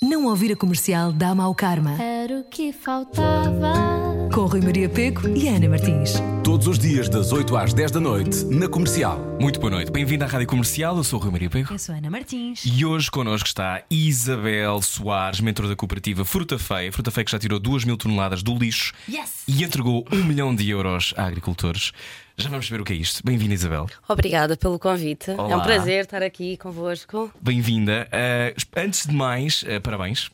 Não ouvir a comercial dá mau karma. Era o que faltava. Com Rui Maria Peco e Ana Martins. Todos os dias, das 8 às 10 da noite, na comercial. Muito boa noite, bem-vindo à Rádio Comercial, eu sou o Rui Maria Pego Eu sou Ana Martins. e hoje connosco está Isabel Soares, mentor da cooperativa Fruta Feia. Fruta Feia que já tirou 2 mil toneladas do lixo Yes! e entregou um milhão de euros a agricultores. Já vamos ver o que é isto. Bem-vinda, Isabel. Obrigada pelo convite. É Olá. um prazer estar aqui convosco. Bem-vinda. Ah, antes de mais, ah, parabéns.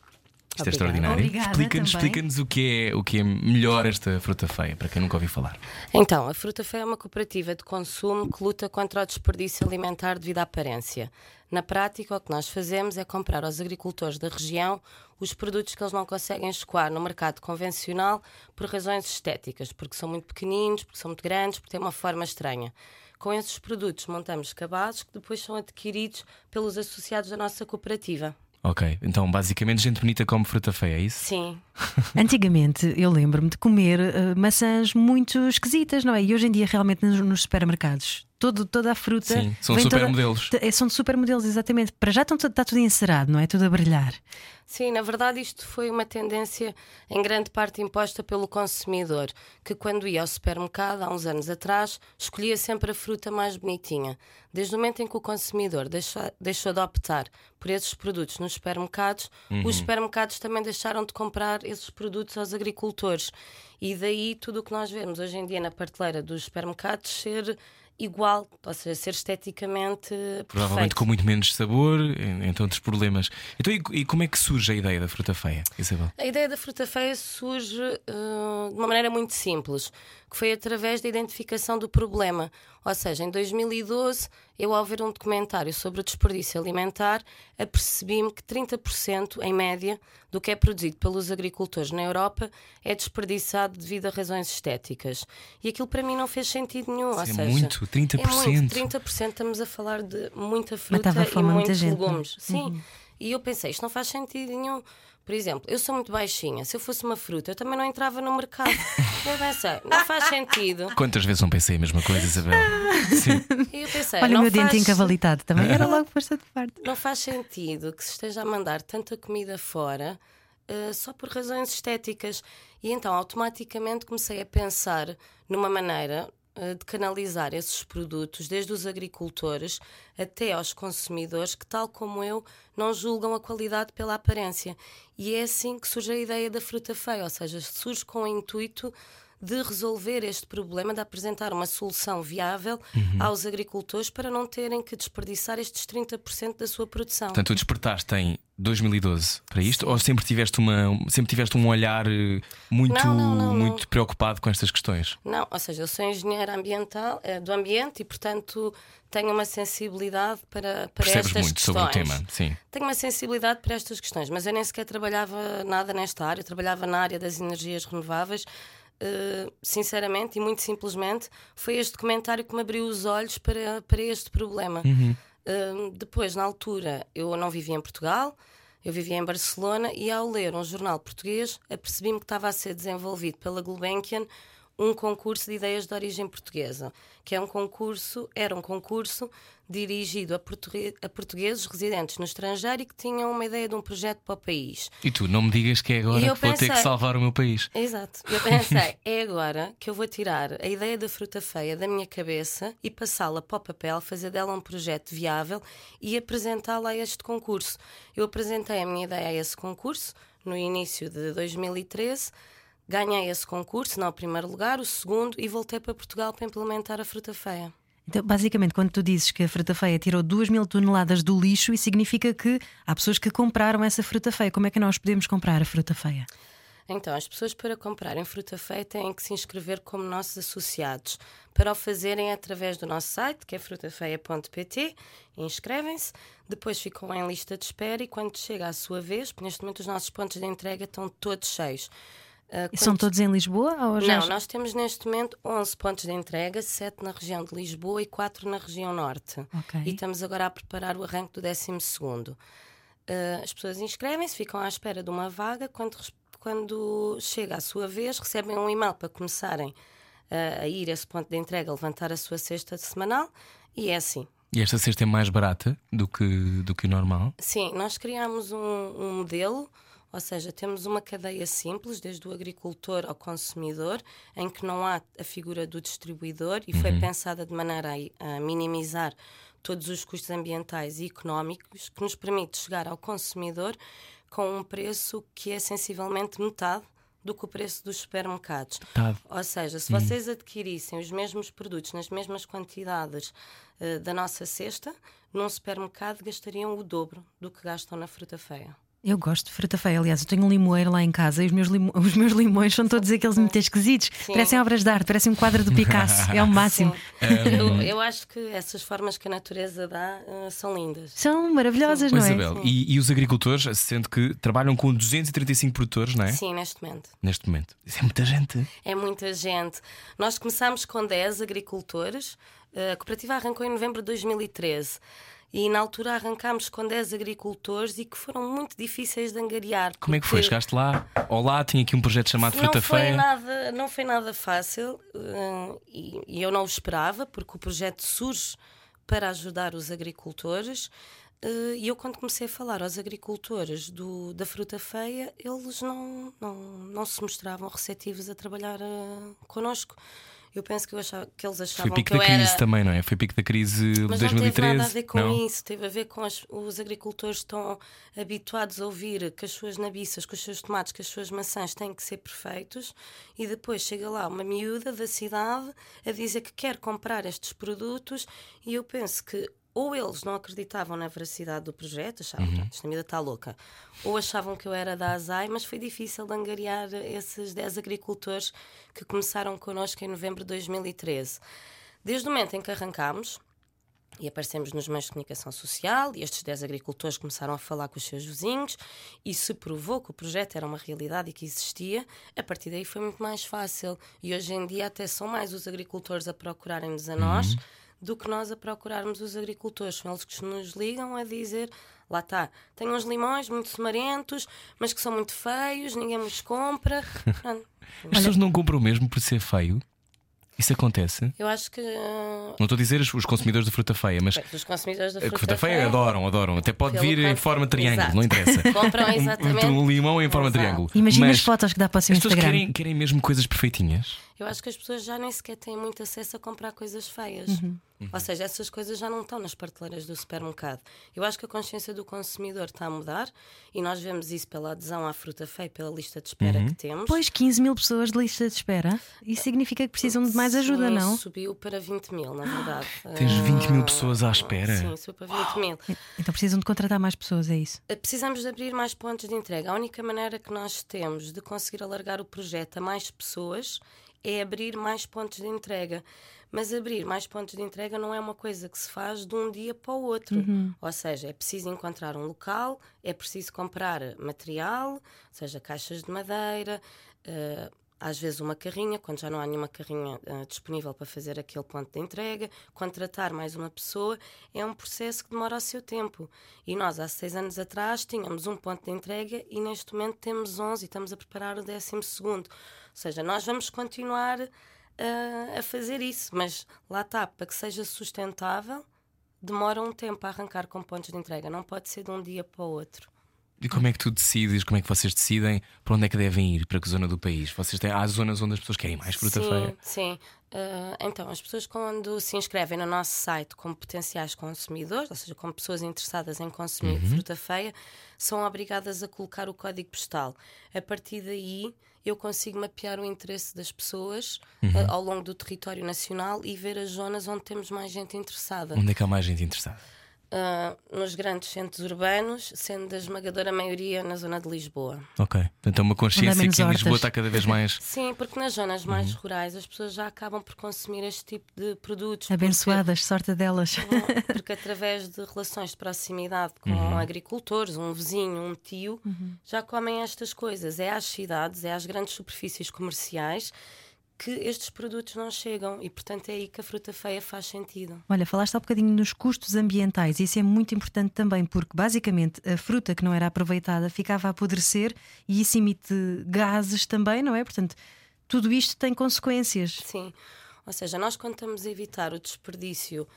Isto é extraordinário. Explica-nos explica o, que é, o que é melhor esta fruta feia, para quem nunca ouviu falar. Então, a Fruta Feia é uma cooperativa de consumo que luta contra o desperdício alimentar devido à aparência. Na prática, o que nós fazemos é comprar aos agricultores da região os produtos que eles não conseguem escoar no mercado convencional por razões estéticas, porque são muito pequeninos, porque são muito grandes, porque têm uma forma estranha. Com esses produtos montamos cabazes que depois são adquiridos pelos associados da nossa cooperativa. Ok, então basicamente gente bonita come fruta feia, é isso? Sim, Antigamente eu lembro-me de comer eh, maçãs muito esquisitas, não é? E hoje em dia, realmente, nos, nos supermercados, todo, toda a fruta. Sim, são toda- supermodelos. t- é, são supermodelos, exatamente. Para já estão- está tudo encerado, não é? Tudo a brilhar. Sim, na verdade, isto foi uma tendência em grande parte imposta pelo consumidor, que quando ia ao supermercado, há uns anos atrás, escolhia sempre a fruta mais bonitinha. Desde o momento em que o consumidor deixou, deixou de optar por esses produtos nos supermercados, os supermercados também deixaram de comprar esses produtos aos agricultores. E daí tudo o que nós vemos hoje em dia na prateleira dos supermercados ser igual, ou seja, ser esteticamente Provavelmente perfeito. com muito menos sabor, en- entre outros problemas. Então, e, e como é que surge a ideia da fruta feia, Isabel? A ideia da fruta feia surge uh, de uma maneira muito simples, que foi através da identificação do problema. Ou seja, em 2012, eu ao ver um documentário sobre o desperdício alimentar, apercebi-me que 30% em média do que é produzido pelos agricultores na Europa é desperdiçado devido a razões estéticas. E aquilo para mim não fez sentido nenhum. ou é seja, muito, 30%. É muito, 30% estamos a falar de muita fruta e fome a muita muitos gente, não é? legumes. Sim. E eu pensei, isto não faz sentido nenhum. Por exemplo, eu sou muito baixinha. Se eu fosse uma fruta, eu também não entrava no mercado. eu pensei, não faz sentido. Quantas vezes não pensei a mesma coisa, Isabel? Sim. E eu pensei, Olha não o meu faz, dente encavalitado também. Era logo posta de parte. não faz sentido que se esteja a mandar tanta comida fora eh, só por razões estéticas. E então, automaticamente, comecei a pensar numa maneira de canalizar esses produtos, desde os agricultores até aos consumidores, que, tal como eu, não julgam a qualidade pela aparência. E é assim que surge a ideia da fruta feia, ou seja, surge com o intuito de resolver este problema, de apresentar uma solução viável aos agricultores para não terem que desperdiçar estes 30% da sua produção. Portanto, tu despertaste em 2012 para isto? Ou sempre tiveste, uma, sempre tiveste um olhar eh, muito, Não, não, não, muito preocupado com estas questões? Não, ou seja, eu sou engenheira ambiental, eh, do ambiente e, portanto, tenho uma sensibilidade para, para Percebes estas muito questões. sobre o tema? Sim. Tenho uma sensibilidade para estas questões, mas eu nem sequer trabalhava nada nesta área, eu trabalhava na área das energias renováveis. Eh, sinceramente e muito simplesmente, foi este documentário que me abriu os olhos para, para este problema. Eh, depois, na altura, eu não vivia em Portugal, eu vivia em Barcelona e, ao ler um jornal português, apercebi-me que estava a ser desenvolvido pela Gulbenkian um concurso de ideias de origem portuguesa, que é um concurso, era um concurso dirigido a, portugue- a portugueses residentes no estrangeiro e que tinham uma ideia de um projeto para o país. E tu não me digas que é agora que eu vou ter que pensei- salvar o meu país. Exato. Eu pensei, é agora que eu vou tirar a ideia da fruta feia da minha cabeça e passá-la para o papel, fazer dela um projeto viável e apresentá-la a este concurso. Eu apresentei a minha ideia a esse concurso no início de 2013. Ganhei esse concurso, não o primeiro lugar, o segundo, e voltei para Portugal para implementar a fruta feia. Então, basicamente, quando tu dizes que a fruta feia tirou 2 mil toneladas do lixo, isso significa que há pessoas que compraram essa fruta feia. Como é que nós podemos comprar a fruta feia? Então, as pessoas para comprarem fruta feia têm que se inscrever como nossos associados. Para o fazerem é através do nosso site, que é frutafeia.pt, inscrevem-se, depois ficam em lista de espera e quando chega a sua vez, neste momento os nossos pontos de entrega estão todos cheios. Ah, E são todos em Lisboa? Ou já... Não, nós temos neste momento 11 pontos de entrega, 7 na região de Lisboa e 4 na região norte. Ok. E estamos agora a preparar o arranque do 12 segundo. Uh, as pessoas inscrevem-se, ficam à espera de uma vaga. Quando, quando chega a sua vez, recebem um e-mail para começarem uh, a ir a esse ponto de entrega, levantar a sua cesta semanal. E é assim. E esta cesta é mais barata do que, do que o normal? Sim, nós criámos um, um modelo, ou seja, temos uma cadeia simples, desde o agricultor ao consumidor, em que não há a figura do distribuidor e foi pensada de maneira a, a minimizar todos os custos ambientais e económicos, que nos permite chegar ao consumidor com um preço que é sensivelmente metade do que o preço dos supermercados. Metade. Ou seja, se vocês adquirissem os mesmos produtos nas mesmas quantidades eh, da nossa cesta, num supermercado gastariam o dobro do que gastam na fruta feia. Eu gosto de fruta feia. Aliás, eu tenho um limoeiro lá em casa e os meus, limo- os meus limões são todos aqueles muito esquisitos. Parecem obras de arte, parecem um quadro do Picasso. É o máximo. Eu, eu acho que essas formas que a natureza dá eh, são lindas. São maravilhosas, Pois, não é? Isabel, e, e os agricultores, sendo que trabalham com 235 produtores, não é? Sim, neste momento. Neste momento. Isso é muita gente. É muita gente. Nós começámos com 10 agricultores. Eh, A cooperativa arrancou em novembro de 2013. E na altura arrancámos com 10 agricultores e que foram muito difíceis de angariar. Como é que foi? Chegaste lá? Olá, tinha aqui um projeto chamado Fruta Feia. nada Não foi nada fácil eh, e, e eu não o esperava, porque o projeto surge para ajudar os agricultores. eh, E eu, quando comecei a falar aos agricultores do, da fruta feia, eles não, não, não se mostravam receptivos a trabalhar eh, connosco. Eu penso que, eu achava, que eles Foi achavam pico que da crise era. também, não é? Foi pico da crise de Mas 2013. não teve nada a ver com não? isso, teve a ver com as- os agricultores estão habituados a ouvir que as suas nabiças, que os seus tomates, que as suas maçãs têm que ser perfeitos e depois chega lá uma miúda da cidade a dizer que quer comprar estes produtos e eu penso que ou eles não acreditavam na veracidade do projeto, achavam Uhum. que esta miúda está louca, ou achavam que eu era da ASAI, mas foi difícil de angariar esses 10 agricultores que começaram connosco em novembro de 2013. Desde o momento em que arrancámos, e aparecemos nos meios de comunicação social e estes 10 agricultores começaram a falar com os seus vizinhos e se provou que o projeto era uma realidade e que existia, a partir daí foi muito mais fácil. E hoje em dia até são mais os agricultores a procurarem-nos a nós do que nós a procurarmos os agricultores. São eles que nos ligam a dizer lá está, tenho uns limões muito semarentos, mas que são muito feios, ninguém me os compra. As pessoas não compram mesmo por ser feio? Isso acontece? Eu acho que uh, Não estou a dizer os os consumidores de fruta feia, mas os consumidores da a fruta, fruta feia adoram, adoram. Até pode vir em forma de triângulo, Exato. não interessa. Compram Um- exatamente. Um, limão em forma de triângulo. Imagina mas as fotos que dá para o seu As pessoas Instagram. querem, querem mesmo coisas perfeitinhas. Eu acho que as pessoas já nem sequer têm muito acesso a comprar coisas feias. Uhum. Ou seja, essas coisas já não estão nas prateleiras do supermercado. Eu acho que a consciência do consumidor está a mudar e nós vemos isso pela adesão à fruta feia, pela lista de espera Uhum. que temos. Pois 15 mil pessoas de lista de espera. Isso significa que precisam de mais ajuda, Sim, não? Subiu para 20 mil, na verdade. Tens 20 mil Ah, pessoas à espera. Sim, subiu para 20 mil. Então precisam de contratar mais pessoas, é isso? Eh, Precisamos de abrir mais pontos de entrega. A única maneira que nós temos de conseguir alargar o projeto a mais pessoas é abrir mais pontos de entrega. Mas abrir mais pontos de entrega não é uma coisa que se faz de um dia para o outro. Ou seja, é preciso encontrar um local, é preciso comprar material, seja caixas de madeira, eh, às vezes uma carrinha, quando já não há nenhuma carrinha eh, disponível para fazer aquele ponto de entrega, contratar mais uma pessoa, é um processo que demora o seu tempo. E nós, há seis anos atrás, tínhamos um ponto de entrega e neste momento temos 11 e estamos a preparar o décimo segundo. Seja, nós vamos continuar eh, a fazer isso, mas lá está, para que seja sustentável, demora um tempo a arrancar com pontos de entrega, não pode ser de um dia para o outro. E como é que tu decides, como é que vocês decidem para onde é que devem ir, para que zona do país? Vocês têm, há zonas onde as pessoas querem mais fruta sim, feia. Sim, Ah, então, as pessoas quando se inscrevem no nosso site como potenciais consumidores, ou seja, como pessoas interessadas em consumir Uhum. fruta feia, são obrigadas a colocar o código postal. A partir daí, eu consigo mapear o interesse das pessoas Uhum. ah, ao longo do território nacional e ver as zonas onde temos mais gente interessada. Onde é que há mais gente interessada? Ah, nos grandes centros urbanos, sendo a esmagadora maioria na zona de Lisboa. Ok. É uma consciência que em Lisboa está cada vez mais. Sim, porque nas zonas mais rurais as pessoas já acabam por consumir este tipo de produtos. porque- Abençoadas, sorte delas. Porque através de relações de proximidade com agricultores, um vizinho, um tio, já comem estas coisas. É às cidades, é às grandes superfícies comerciais que estes produtos não chegam e, portanto, é aí que a fruta feia faz sentido. Olha, falaste há bocadinho nos custos ambientais, isso é muito importante também, porque basicamente a fruta que não era aproveitada ficava a apodrecer e isso emite gases também, não é? Portanto, tudo isto tem consequências. Sim. Ou seja, nós quando estamos a evitar o desperdício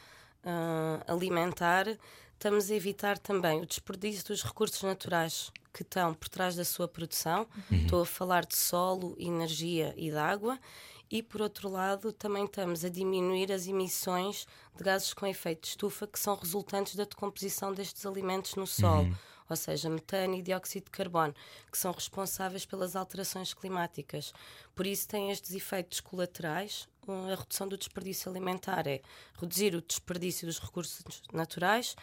ah, alimentar, estamos a evitar também o desperdício dos recursos naturais que estão por trás da sua produção. Estou a falar de solo, energia e de água. E por outro lado, também estamos a diminuir as emissões de gases com efeito de estufa que são resultantes da decomposição destes alimentos no solo, ou seja, metano e dióxido de carbono, que são responsáveis pelas alterações climáticas. Por isso, têm estes efeitos colaterais. A redução do desperdício alimentar é reduzir o desperdício dos recursos naturais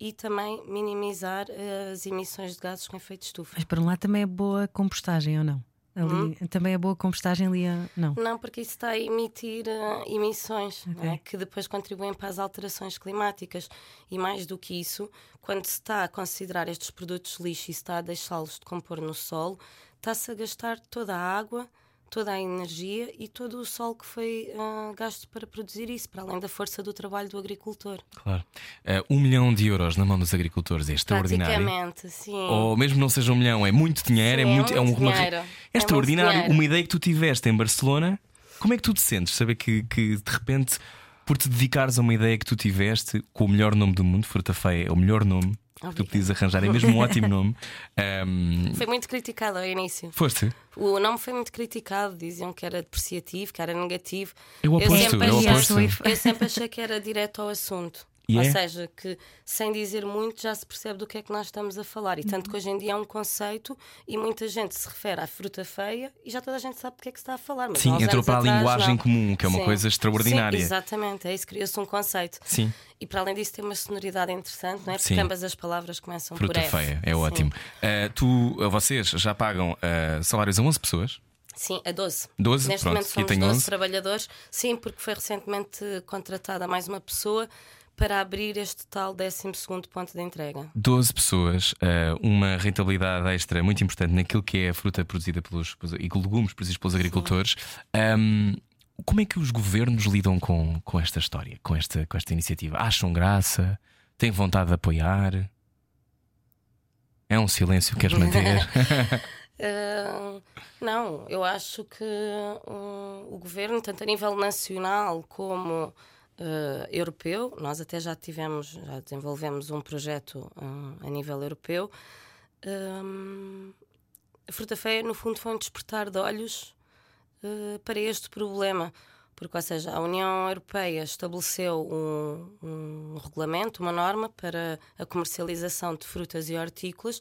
e também minimizar uh, as emissões de gases com efeito de estufa. Mas por um lado também é boa compostagem ou não? Ali, Hum? Também é boa compostagem ali, a- não. Não, porque isso está a emitir eh, emissões não é? Ok. que depois contribuem para as alterações climáticas. E mais do que isso, quando se está a considerar estes produtos lixo e se está a deixá-los decompor no solo, está-se a gastar toda a água, toda a energia e todo o sol que foi eh, gasto para produzir isso, para além da força do trabalho do agricultor. Claro. Eh, um milhão de euros na mão dos agricultores é extraordinário. Praticamente, sim. Ou mesmo não seja um milhão, é muito dinheiro, Sim, é é muito, é muito uma- dinheiro. é É extraordinário. dinheiro. Uma ideia que tu tiveste em Barcelona, como é que tu te sentes? Saber que, que de repente, por te dedicares a uma ideia que tu tiveste com o melhor nome do mundo, Fruta Feia é o melhor nome tu podias arranjar, é mesmo um ótimo nome. Ahm, Foi muito criticado ao início. foste? O nome foi muito criticado, diziam que era depreciativo, que era negativo. Eu aposto, sempre eu achei- aposto. eu sempre achei que era direto ao assunto. E Ou é? seja, que sem dizer muito já se percebe do que é que nós estamos a falar. E tanto que hoje em dia é um conceito e muita gente se refere à fruta feia e já toda a gente sabe do que é que se está a falar. Mas Sim, entrou para a atrás, linguagem não. comum, que é uma Sim. coisa extraordinária. Sim, exatamente, é isso, criou-se um conceito. Sim. E para além disso tem uma sonoridade interessante, não é? Porque Sim. ambas as palavras começam Fruta por F. Feia, é Sim. ótimo. Ah, tu, vocês já pagam ah, salários a 11 pessoas? Sim, a 12. 12, Neste pronto, momento somos tem 12 11. trabalhadores. Sim, porque foi recentemente contratada mais uma pessoa para abrir este tal 12 ponto de entrega. 12 pessoas, ah, uma rentabilidade extra muito importante naquilo que é a fruta produzida pelos, e legumes produzidos pelos agricultores. Ahm, como é que os governos lidam com, com esta história, com esta, com esta iniciativa? Acham graça? Têm vontade de apoiar? É um silêncio que queres manter? Ah, não, eu acho que hum, o governo, tanto a nível nacional como ah, europeu, nós até já tivemos, já desenvolvemos um projeto hum, a nível europeu. hum, a fruta feia, no fundo, foi um despertar de olhos eh, para este problema. Porque, ou seja, a União Europeia estabeleceu um, um regulamento, uma norma para a comercialização de frutas e hortícolas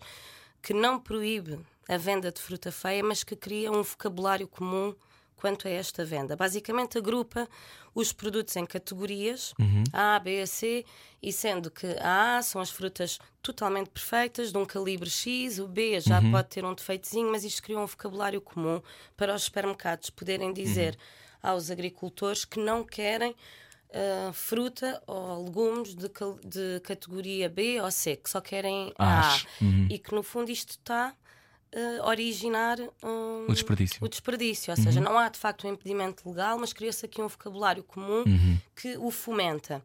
que não proíbe a venda de fruta feia, mas que cria um vocabulário comum quanto a esta venda. Basicamente, agrupa os produtos em categorias A, B, C, e sendo que a A são as frutas totalmente perfeitas, de um calibre X, o B já pode ter um defeitozinho, mas isto cria um vocabulário comum para os supermercados poderem dizer aos agricultores que não querem ah, fruta ou legumes de, de categoria B ou C, que só querem A. As. Uhum. E que no fundo isto está a originar hum, O desperdício. o desperdício. Ou seja, não há de facto um impedimento legal, mas cria-se aqui um vocabulário comum que o fomenta.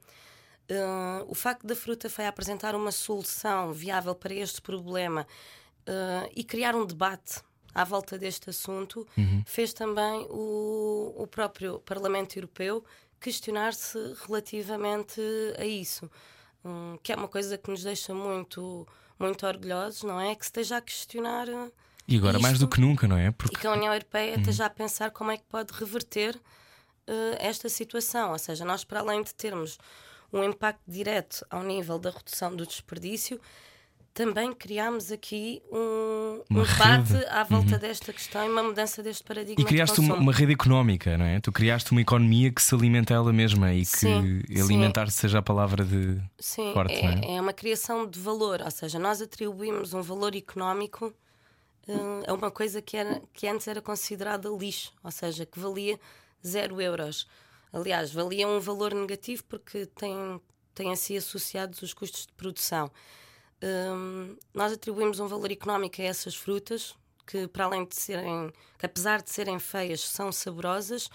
Uh, o facto da fruta feia apresentar uma solução viável para este problema uh, e criar um debate à volta deste assunto fez também o, o próprio Parlamento Europeu questionar-se relativamente a isso, Hum, que é uma coisa que nos deixa muito, muito orgulhosos, não é? Que se esteja a questionar. uh, E agora, mais isto do que nunca, não é? e Porque que a União Europeia esteja a pensar como é que pode reverter eh, esta situação. Ou seja, nós, para além de termos um impacto direto ao nível da redução do desperdício, também criámos aqui um, um debate rede. à volta desta questão e uma mudança deste paradigma. E criaste uma, uma rede económica, não é? Tu criaste uma economia que se alimenta ela mesma e que Sim, sim. alimentar seja a palavra de. Sim, forte, é, não é? é uma criação de valor, ou seja, nós atribuímos um valor económico eh, a uma coisa que, era, que antes era considerada lixo, ou seja, que valia zero euros. Aliás, valia um valor negativo porque tem, tem assim associados os custos de produção. Hum, nós atribuímos um valor económico a essas frutas que, para além de serem, que apesar de serem feias, são saborosas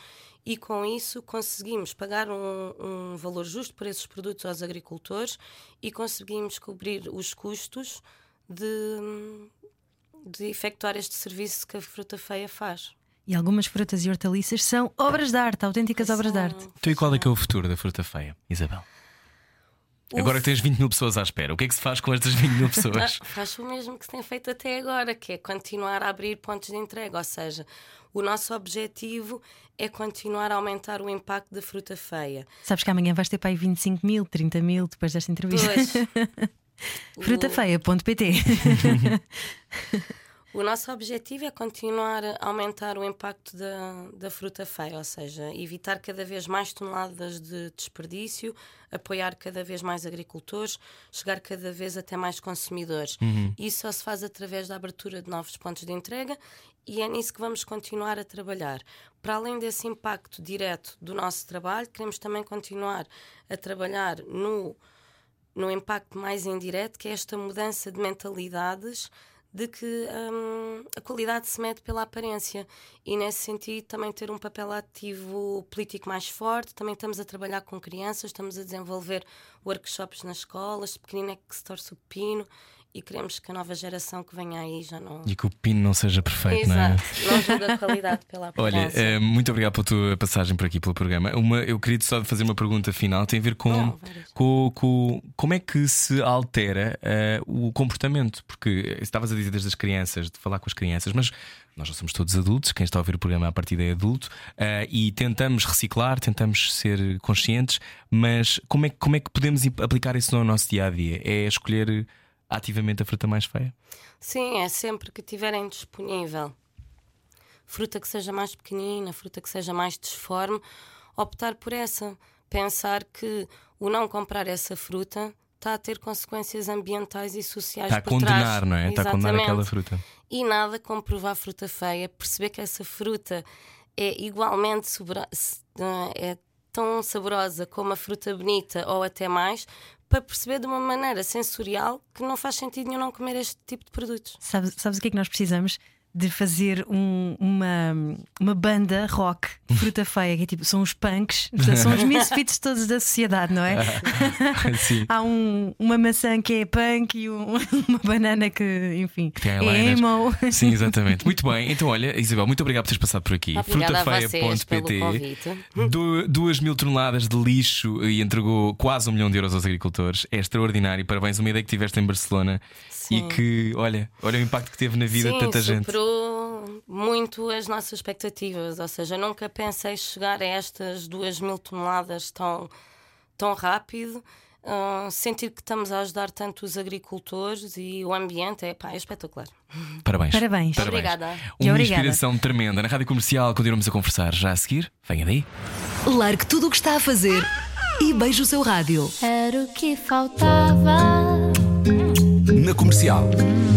e com isso conseguimos pagar um, um valor justo por esses produtos aos agricultores e conseguimos cobrir os custos de, de efetuar este serviço que a fruta feia faz. E algumas frutas e hortaliças são obras de arte, autênticas obras de arte. Então, e qual é que é o futuro da fruta feia, Isabel? Agora que tens 20 mil pessoas à espera, o que é que se faz com estas 20 mil pessoas? Faz o mesmo que se tem feito até agora, que é continuar a abrir pontos de entrega. Ou seja, o nosso objetivo é continuar a aumentar o impacto da fruta feia. Sabes que amanhã vais ter para aí 25 mil, 30 mil depois desta entrevista. Pois. Frutafeia.pt O nosso objetivo é continuar a aumentar o impacto da, da fruta feia, ou seja, evitar cada vez mais toneladas de desperdício, apoiar cada vez mais agricultores, chegar cada vez até mais consumidores. Isso só se faz através da abertura de novos pontos de entrega e é nisso que vamos continuar a trabalhar. Para além desse impacto direto do nosso trabalho, queremos também continuar a trabalhar no no impacto mais indireto, que é esta mudança de mentalidades de que hum, a qualidade se mede pela aparência e nesse sentido também ter um papel ativo político mais forte. Também estamos a trabalhar com crianças, estamos a desenvolver workshops nas escolas, pequenino é que se torce o pino e queremos que a nova geração que venha aí já não. E que o pino não seja perfeito, não é? Exato, não julga a qualidade pela Olha, eh, muito obrigado pela tua passagem por aqui pelo programa. Uma, eu queria só fazer uma pergunta final, tem a ver com, Não, com, com- como é que se altera eh, o comportamento, porque estavas a dizer desde as crianças, de falar com as crianças, mas nós já somos todos adultos, quem está a ouvir o programa a partir é adulto, eh, e tentamos reciclar, tentamos ser conscientes, mas como é, que- como é que podemos aplicar isso no nosso dia a dia? É escolher ativamente a fruta mais feia? Sim, é sempre que tiverem disponível fruta que seja mais pequenina, fruta que seja mais disforme, optar por essa. Pensar que o não comprar essa fruta está a ter consequências ambientais e sociais Está a condenar, trás. não é? Está a condenar aquela fruta. E nada como provar fruta feia, perceber que essa fruta é igualmente sobra- se- é tão saborosa como a fruta bonita ou até mais, para perceber de uma maneira sensorial que não faz sentido nenhum não comer este tipo de produtos. Sabes, sabes o que é que nós precisamos? De fazer um- uma, uma banda rock fruta feia, que é tipo, são os punks, são os misfits todos da sociedade, não é? Sim. Há um- uma maçã que é punk e um- uma banana que, enfim, tem é emo. Sim, exatamente. Muito bem. Então, olha, Isabel, muito obrigado por teres passado por aqui. Du- duas mil toneladas de lixo e entregou quase um milhão de euros aos agricultores. É extraordinário. Parabéns, uma ideia que tiveste em Barcelona Sim. E que, olha, olha o impacto que teve na vida Sim, de tanta gente. superou muito as nossas expectativas. Ou seja, nunca pensei chegar a estas duas mil toneladas tão, tão rápido. Ah, sentir que estamos a ajudar tanto os agricultores e o ambiente é, pá, é espetacular. Parabéns. Parabéns. Obrigada. E Uma obrigada. inspiração tremenda. Na rádio comercial, continuamos a conversar já a seguir. Venha daí. Largue tudo o que está a fazer e beije o seu rádio. Era o que faltava. Na comercial.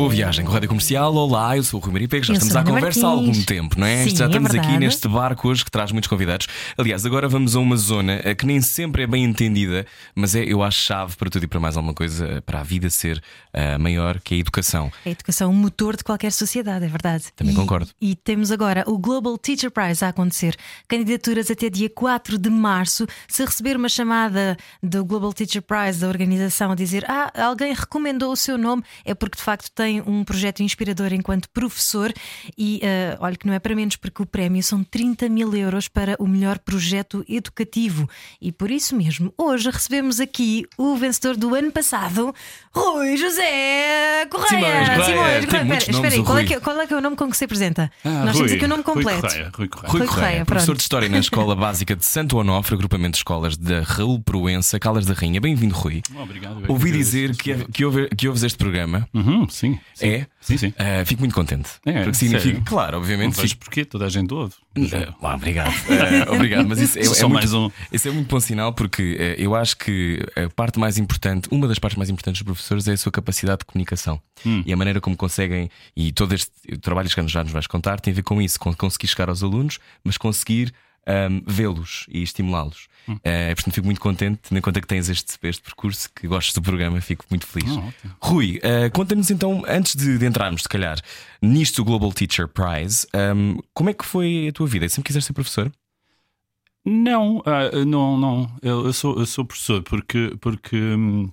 Boa viagem com a Rádio Comercial. Olá, eu sou o Rui Maria Pego. Já Eu estamos à conversa há algum tempo, não é? Sim, Já é estamos aqui verdade. neste barco hoje que traz muitos convidados. Aliás, agora vamos a uma zona eh, que nem sempre é bem entendida, mas é, eu acho, chave para tudo e para mais alguma coisa, eh, para a vida ser eh, maior, que é a educação. A educação é um motor de qualquer sociedade, é verdade. Também E- concordo. E temos agora o Global Teacher Prize a acontecer. Candidaturas até dia 4 de março. Se receber uma chamada do Global Teacher Prize da organização a dizer ah, alguém recomendou o seu nome, é porque de facto tem um projeto inspirador enquanto professor. E ah, olha que não é para menos, porque o prémio são 30 mil euros para o melhor projeto educativo. E por isso mesmo, hoje recebemos aqui o vencedor do ano passado, Rui José Correia. Simões Correia. Simões Tem muitos Espera, aí, qual é, Rui. que, qual é que é o nome com que se apresenta? Ah, Nós Rui, temos aqui o nome Rui completo. Correia, Rui Correia. Rui Rui Correia, Correia, professor de História na Escola Básica de Santo Onofre, agrupamento de escolas da Raul Proença, Calas da Rainha. Bem-vindo, Rui. Obrigado. Ouvi dizer que, que, ouve- que ouves este programa. Uhum, sim, sim. É? Sim, sim. Ah, fico muito contente. É, porque significa, sério? claro, Não obviamente. vejo fico- porquê, toda a gente ouve. Eh, ah, obrigado. Eh, obrigado, mas isso é, é muito, um. isso é muito bom sinal porque eu acho que a parte mais importante, uma das partes mais importantes dos professores é a sua capacidade de comunicação Hum. e a maneira como conseguem, e todo este trabalho que já nos vais contar tem a ver com isso, com conseguir chegar aos alunos, mas conseguir ahm, vê-los e estimulá-los. Hum. Eh, portanto, fico muito contente, tendo em conta que tens este, este percurso, que gostes do programa, fico muito feliz. Ótimo. Rui, eh, conta-nos então, antes de, de entrarmos, se calhar, nisto do Global Teacher Prize, ahm, como é que foi a tua vida? Sempre quiseste ser professor? Não, ah, não, não. Eu, eu sou, eu sou professor porque, porque hum,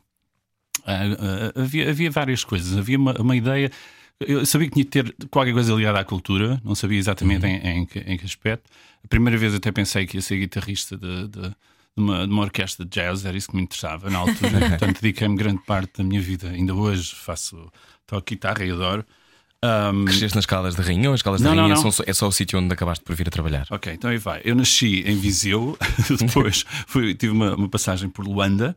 ah, havia, havia várias coisas. Havia uma, uma ideia. Eu sabia que tinha de ter qualquer coisa ligada à cultura, não sabia exatamente em, em, que, em que aspecto. A primeira vez até pensei que ia ser guitarrista de, de, de uma, de uma orquestra de jazz, era isso que me interessava na altura. Portanto, dediquei-me grande parte da minha vida. Ainda hoje faço, toco guitarra e adoro. Um, Cresceste nas Caldas da Rainha ou as Caldas Não, da não, Rainha não. são só- é só o sítio onde acabaste por vir a trabalhar? Ok, então aí vai. Eu nasci em Viseu, depois fui, tive uma, uma passagem por Luanda,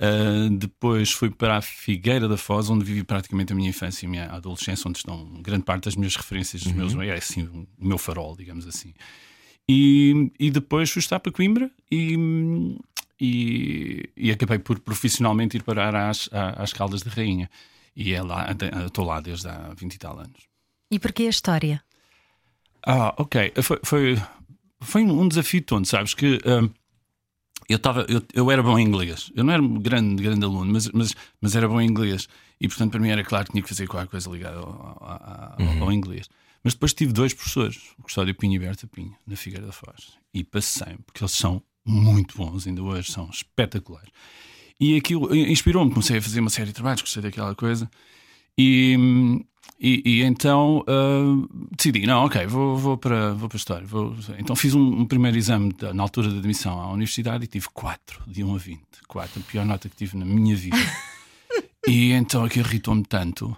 uh, depois fui para a Figueira da Foz, onde vivi praticamente a minha infância e a minha adolescência, onde estão grande parte das minhas referências, dos meus, é assim, o meu farol, digamos assim. E, e depois fui estar para Coimbra e, e, e acabei por profissionalmente ir parar às, às Caldas da Rainha. E é lá, estou lá desde há 20 e tal anos. E porquê a história? Ah, ok. Foi, foi, foi um desafio tonto, sabes? Que hum, eu, tava, eu, eu era bom em inglês. Eu não era grande, grande aluno, mas, mas, mas era bom em inglês. E portanto, para mim era claro que tinha que fazer qualquer coisa ligada ao, ao- ao- ao inglês. Mas depois tive dois professores, o Custódio Pinho e Berta Pinho, na Figueira da Foz. E passei, porque eles são muito bons, ainda hoje são espetaculares. E aquilo inspirou-me, comecei a fazer uma série de trabalhos, gostei daquela coisa. E, e, e então ah, decidi, não, ok, vou, vou, para, vou para a história. Vou- então fiz um, um primeiro exame da- na altura da admissão à universidade e tive 4, de 1 a 20. 4, a pior nota que tive na minha vida. e então aquilo irritou-me tanto.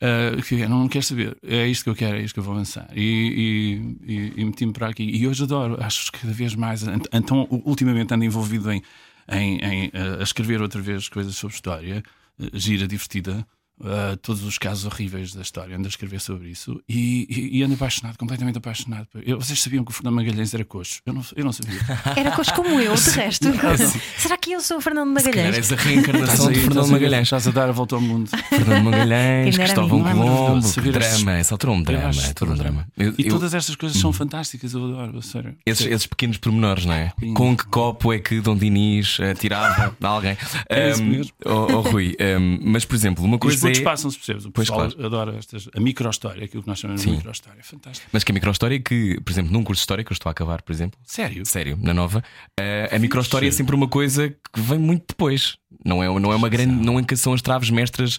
ah, que eu não quero saber, é isto que eu quero, é isto que eu vou avançar. E, e, e- e meti-me para aqui. E hoje adoro, acho que cada vez mais. ent- Então, ultimamente ando envolvido em, em, em, a escrever outra vez coisas sobre história, ah, gira, divertida. Ah, todos os casos horríveis da história, ando a escrever sobre isso e, e, e ando apaixonado, completamente apaixonado. Eu- vocês sabiam que o Fernando Magalhães era coxo? Eu não, eu não sabia. Era coisa como eu, de resto. Será que eu sou o Fernando Magalhães? és a reencarnação de aí, Fernando Magalhães. Estás a dar a volta ao mundo. Fernando Magalhães, Cristóvão é Colombo, que drama, é um Eu drama, acho é todo um drama. Eu- E eu- todas estas coisas são fantásticas, eu adoro, sério. Esses, esses pequenos pormenores, não é? Com que copo é que Dom Dinis eh, tirava a alguém? É isso Ahm, mesmo. oh, oh, Rui, mas por exemplo, uma coisa putos é. passam-se, percebes? O Pois, pessoal claro. adora estas, a micro-história, aquilo que nós chamamos de Sim. micro-história. É fantástico. Mas que a microhistória que, por exemplo, num curso de história que eu estou a acabar, por exemplo, Sério? sério, na nova, eh, a microhistória é sempre uma coisa que vem muito depois. Não é, não é uma grande. Não é que são as traves mestras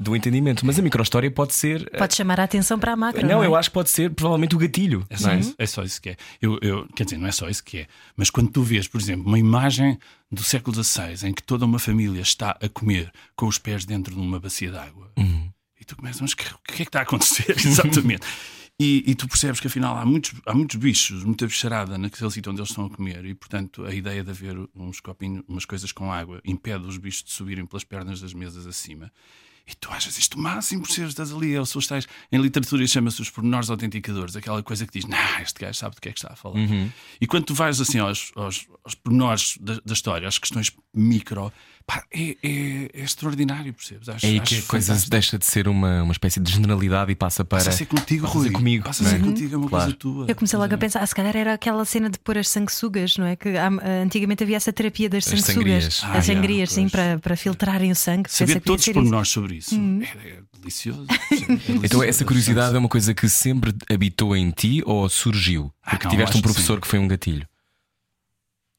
do entendimento. Mas a microhistória pode ser. eh, Pode chamar a atenção para a macro. não, Não, é? eu acho que pode ser provavelmente o gatilho. É só, é? isso, é só isso que é. Eu, eu- quer dizer, não é só isso que é. Mas quando tu vês, por exemplo, uma imagem do século XVI em que toda uma família está a comer com os pés dentro de uma bacia de água e tu começas, mas o que, o que é que está a acontecer? Exatamente. E, e tu percebes que afinal há muitos, há muitos bichos, muita bicharada naquele sítio onde eles estão a comer, e portanto a ideia de haver uns copinhos, umas coisas com água, impede os bichos de subirem pelas pernas das mesas acima. E tu achas isto o máximo por seres estás ali, são os tais, em literatura chama-se os pormenores autenticadores, aquela coisa que diz, nah, este gajo sabe do que é que está a falar. E quando tu vais assim aos, aos, aos pormenores da, da história, às questões micro, pá, é, é, é extraordinário, percebes? Acho, É aí acho que a coisa fantástico. deixa de ser uma, uma espécie de generalidade e passa para. Passa a ser contigo, passa a ser Rui. comigo, Passa a ser é? contigo, é uma Claro. coisa tua. Eu comecei logo a pensar, ah, se calhar era aquela cena de pôr as sanguessugas, não é? Que há- antigamente havia essa terapia das As sanguessugas, sangrias. Ah, as sangrias, sim, para, para filtrarem o sangue. Que podia todos isso. pormenores sobre isso é, é delicioso. É delicioso. Então, essa curiosidade é uma coisa que sempre habitou em ti ou surgiu? Ah, Porque não, tiveste um que professor sim. que foi um gatilho.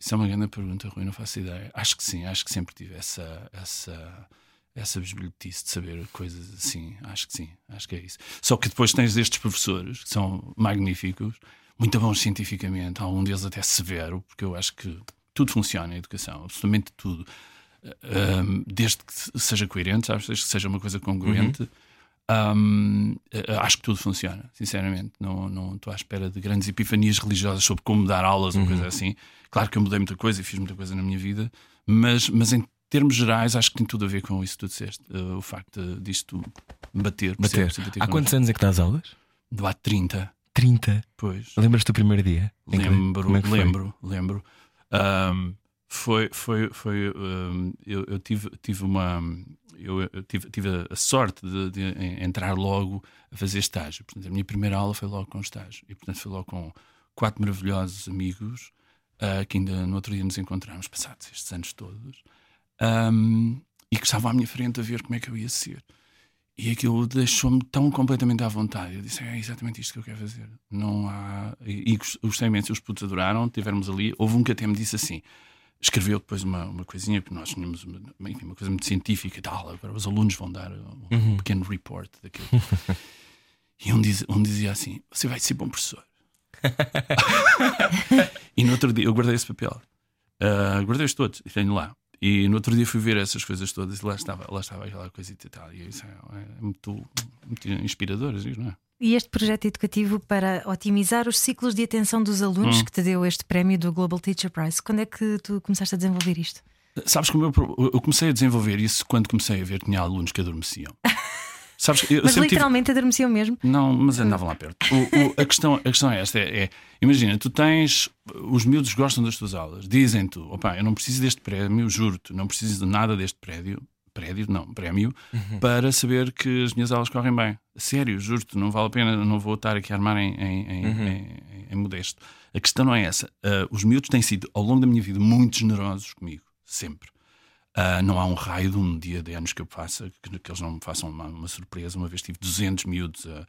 Isso é uma grande pergunta, Rui, não faço ideia. Acho que sim, acho que sempre tive essa, essa, essa bisbilhotice de saber coisas assim. Acho que sim, acho que é isso. Só que depois tens estes professores que são magníficos, muito bons cientificamente, algum deles até severo, porque eu acho que tudo funciona na educação, absolutamente tudo. Um, desde que seja coerente, sabes? Desde que seja uma coisa congruente. Um, eh, acho que tudo funciona, sinceramente. Não não estou à espera de grandes epifanias religiosas sobre como dar aulas ou coisa assim. Claro que eu mudei muita coisa e fiz muita coisa na minha vida, mas, mas em termos gerais acho que tem tudo a ver com isso que tu disseste. Eh, o facto de- disto bater. Bater. Bater Há quantos anos é que dás aulas? Do há 30, 30. pois. Lembras-te do primeiro dia? Lembro, é que foi? lembro, lembro. Ahm, foi, foi, foi. ahm, eu, eu tive, tive uma. Eu, eu tive, tive a sorte de, de en- entrar logo a fazer estágio. Portanto, a minha primeira aula foi logo com estágio. E, portanto, foi logo com quatro maravilhosos amigos ah, que ainda no outro dia nos encontramos, passados estes anos todos, ahm, e que estavam à minha frente a ver como é que eu ia ser. E aquilo deixou-me tão completamente à vontade. Eu disse: é exatamente isto que eu quero fazer. Não há. E, e gos- gostei imenso, os putos adoraram, tivemos ali. Houve um que até me disse assim: escreveu depois uma, uma coisinha, porque nós tínhamos uma, enfim, uma coisa muito científica e tal. Agora os alunos vão dar um pequeno report daquilo. e um, diz, um dizia assim: Você vai ser bom professor. e no outro dia, eu guardei esse papel. Uh, Guardei-os todos e tenho lá. E no outro dia fui ver essas coisas todas e lá estava, lá estava aquela coisa e tal. E isso é, é muito, muito inspirador, não é? E este projeto educativo para otimizar os ciclos de atenção dos alunos Hum. que te deu este prémio do Global Teacher Prize, quando é que tu começaste a desenvolver isto? Sabes como eu, eu comecei a desenvolver isso quando comecei a ver que tinha alunos que adormeciam. Sabes, eu Mas sempre tive- literalmente adormeciam mesmo. Não, mas andavam lá perto. O- o- a, questão, a questão é esta: é, é, imagina, tu tens. Os miúdos gostam das tuas aulas, dizem-te, opá, eu não preciso deste prémio, juro-te, não preciso de nada deste prédio, prédio, não, prémio, para saber que as minhas aulas correm bem. Sério, juro-te, não vale a pena, não vou estar aqui a armar em, em, em, em- em modesto. A questão não é essa. Ah, os miúdos têm sido, ao longo da minha vida, muito generosos comigo, sempre. Ah, não há um raio de um dia de anos que eu faça que, que eles não me façam uma, uma surpresa. Uma vez tive 200 miúdos a.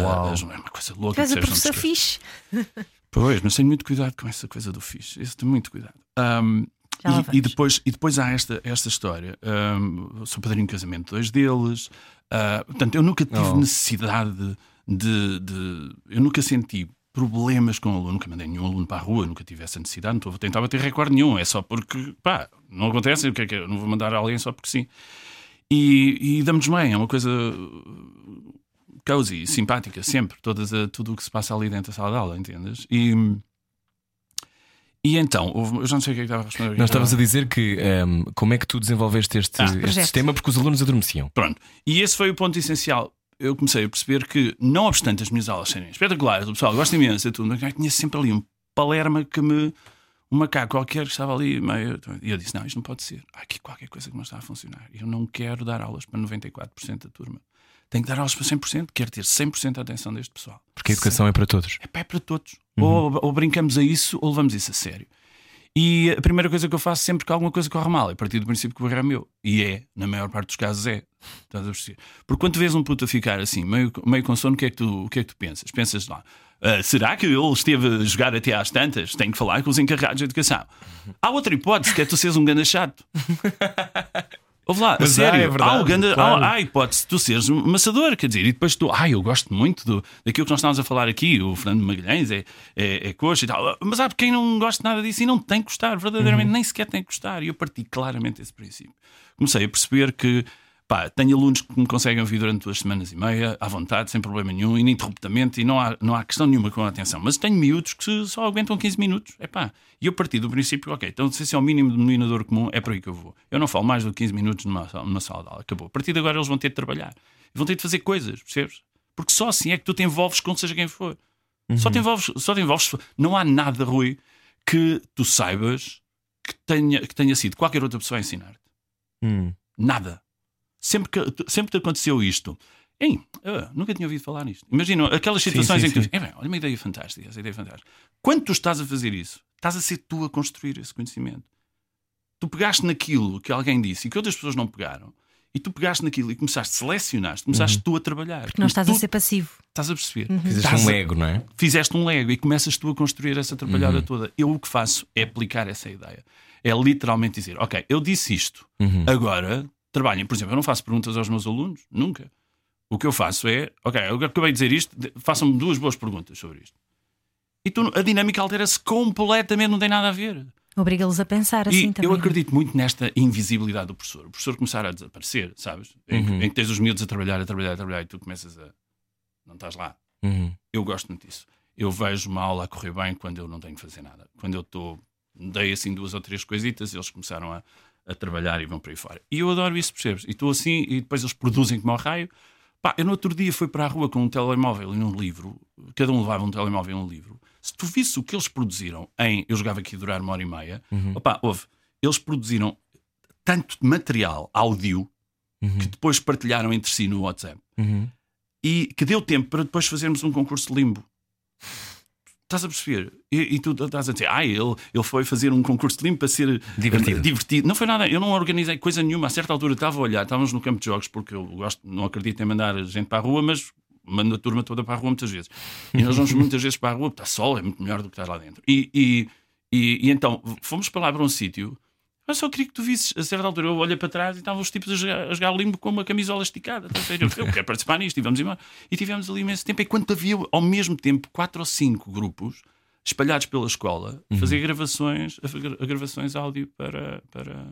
a- a- é uma coisa louca. És a professor fixe. Pois, mas tenho muito cuidado com essa coisa do fixe. Isso tenho muito cuidado. Lá e- e, depois, e depois há esta, esta história. Ahm, sou padrinho de casamento de dois deles. Ah, portanto, eu nunca tive Oh. necessidade de, de- Eu nunca senti problemas com o aluno. Nunca mandei nenhum aluno para a rua. Nunca tive essa necessidade. Não estou a tentar bater recorde nenhum. É só porque, pá, não acontece. O que é que é? Eu não vou mandar alguém só porque sim. E, e damos bem. É uma coisa cozy, simpática, sempre, todas a- tudo o que se passa ali dentro da sala de aula, entendes? E, e então, houve- eu já não sei o que é que estava a responder. Nós estavas a dizer que ehm, como é que tu desenvolveste este, este Projeto. sistema porque os alunos adormeciam. Pronto, e esse foi o ponto essencial. Eu comecei a perceber que, não obstante as minhas aulas serem espetaculares, o pessoal gosta imenso de tudo, eu tinha sempre ali um palerma que me. um macaco qualquer que estava ali meio. E eu disse: Não, isto não pode ser. Há aqui qualquer coisa que não está a funcionar. Eu não quero dar aulas para 94% da turma. Tenho que dar aulas para 100%, quero ter 100% da atenção deste pessoal. Porque a educação é para todos. É é para todos. Ou, ou brincamos a isso ou levamos isso a sério. E a primeira coisa que eu faço sempre que alguma coisa corre mal é partir do princípio que o erro é meu. E é, na maior parte dos casos é. Estás a perceber? Porque quando vês um puto a ficar assim, meio, meio com sono, o que, é que tu, o que é que tu pensas? Pensas lá, "Ah, será que ele esteve a jogar até às tantas? Tenho que falar com os encarregados de educação. Há outra hipótese, que é tu seres um ganda chato. Ouve lá, Mas há, sério, é verdade, há, o ganda, claro. há, há a hipótese de tu seres um maçador, quer dizer, e depois tu, ah, eu gosto muito do, daquilo que nós estávamos a falar aqui, o Fernando Magalhães é, é, é coxa e tal, mas há quem não gosta nada disso e não tem que gostar, verdadeiramente Uhum. nem sequer tem que gostar, e eu parti claramente desse princípio. Comecei a perceber que, pá, tenho alunos que me conseguem ouvir durante duas semanas e meia, à vontade, sem problema nenhum, ininterruptamente, e não há, não há questão nenhuma com a atenção, mas tenho miúdos que só aguentam 15 minutos, é pá, e eu parti do princípio, ok, então se esse é o mínimo denominador comum, é por aí que eu vou. Eu não falo mais do que 15 minutos numa, sala- numa sala de aula, acabou. A partir de agora eles vão ter de trabalhar, e vão ter de fazer coisas, percebes? Porque só assim é que tu te envolves com seja quem for. Só, te envolves, só te envolves. Não há nada, Rui, que tu saibas que tenha, que tenha sido qualquer outra pessoa a ensinar-te. Hum. Nada. Sempre que, sempre que aconteceu isto, Ei, nunca tinha ouvido falar nisto. Imagina aquelas situações sim, em que tu sim. dizes, "É bem, olha uma ideia fantástica, essa ideia é fantástica. Quando tu estás a fazer isso, estás a ser tu a construir esse conhecimento. Tu pegaste naquilo que alguém disse e que outras pessoas não pegaram, e tu pegaste naquilo e começaste, selecionaste, começaste tu a trabalhar. Porque não estás tu a ser passivo. Estás a perceber? Fizeste Estás um Lego, não é? fizeste um Lego e começas tu a construir essa trabalhada toda. Eu o que faço é aplicar essa ideia. É literalmente dizer, ok, eu disse isto, agora trabalhem. Por exemplo, eu não faço perguntas aos meus alunos, nunca. O que eu faço é, ok, eu acabei de dizer isto, façam-me duas boas perguntas sobre isto. E tu, a dinâmica altera-se completamente, não tem nada a ver. Obriga-los a pensar E assim também. eu acredito muito nesta invisibilidade do professor. O professor começar a desaparecer, sabes? Em, que- em que tens os miúdos a trabalhar, a trabalhar, a trabalhar e tu começas a. Não estás lá. Uhum. Eu gosto muito disso. Eu vejo uma aula a correr bem quando eu não tenho que fazer nada. Quando eu estou. Dei assim duas ou três coisitas, eles começaram a, a trabalhar e vão para aí fora. E eu adoro isso, percebes? E estou assim, e depois eles produzem como ao raio. Pá, eu no outro dia fui para a rua com um telemóvel e um livro, cada um levava um telemóvel e um livro. Se tu visse o que eles produziram em. Eu jogava aqui a durar uma hora e meia, opá, houve. Eles produziram tanto material áudio que depois partilharam entre si no WhatsApp Uhum. e que deu tempo para depois fazermos um concurso de limbo. Estás a perceber? E, e tu estás a dizer, ah, ele, ele foi fazer um concurso de limbo para ser Divertido. eh, divertido. Não foi nada, eu não organizei coisa nenhuma. A certa altura estava a olhar, estávamos no campo de jogos, porque eu gosto, não acredito em mandar gente para a rua, mas mando a turma toda para a rua muitas vezes. E nós vamos muitas vezes para a rua, está sol, é muito melhor do que estar lá dentro. E, e, e, e então fomos para lá para um sítio. Eu só queria que tu visses, a certa altura eu olhei para trás e estavam os tipos a jogar, a jogar limbo com uma camisola esticada. Ver? Eu, eu quero participar nisto e vamos embora. E tivemos ali imenso tempo. E quando havia ao mesmo tempo quatro ou cinco grupos espalhados pela escola, Uhum. fazer gravações, gravações áudio para, para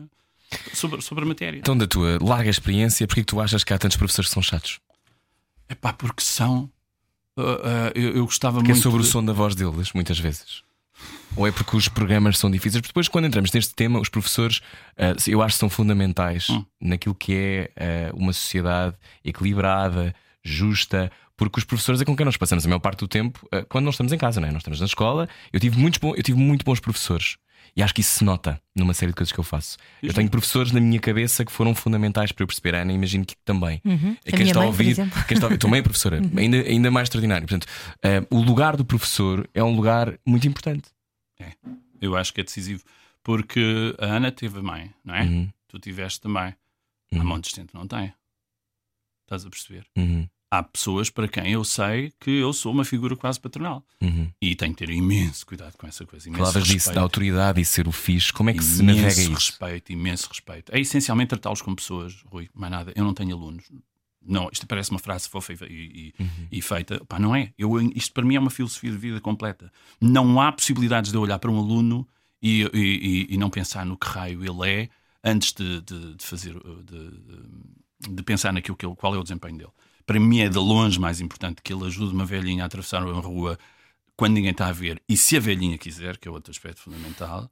sobre, sobre a matéria. Então, da tua larga experiência, porquê que tu achas que há tantos professores que são chatos? É pá, porque são. ah, ah, eu, eu gostava Porque é muito. sobre o de- som da voz deles, muitas vezes. Ou é porque os programas são difíceis? Porque depois, quando entramos neste tema, os professores, ah, eu acho que são fundamentais Hum. naquilo que é ah, uma sociedade equilibrada, justa. Porque os professores é com quem nós passamos a maior parte do tempo ah, quando não estamos em casa, não é? Nós estamos na escola. Eu tive, muitos bons, eu tive muito bons professores. E acho que isso se nota numa série de coisas que eu faço. Eu tenho professores na minha cabeça que foram fundamentais para eu perceber, a Ana, imagino que também. Uhum. A minha mãe, por exemplo. quem está a ouvir, também é professora, ainda, ainda mais extraordinário. Portanto, eh, o lugar do professor é um lugar muito importante. Eu acho que é decisivo. Porque a Ana teve a mãe, não é? Uhum, Tu tiveste também. Há Uhum. montes de gente não tem. Estás a perceber? uhum, Há pessoas para quem eu sei que eu sou uma figura quase paternal. uhum. E tenho que ter imenso cuidado com essa coisa. Imenso Falavas disso, da autoridade e ser o fixe. Como é que se imenso navega isso? respeito, imenso respeito. É essencialmente tratá-los como pessoas, Rui, mais nada. Eu não tenho alunos. Não, isto parece uma frase fofa e, e- Uhum. e feita. Pá, não é. Eu, isto para mim é uma filosofia de vida completa. Não há possibilidades de eu olhar para um aluno e, e- não pensar no que raio ele é antes de, de- de fazer, de, de- de pensar naquilo que ele, qual é o desempenho dele. Para mim é de longe mais importante que ele ajude uma velhinha a atravessar uma rua quando ninguém está a ver, e se a velhinha quiser, que é outro aspecto fundamental,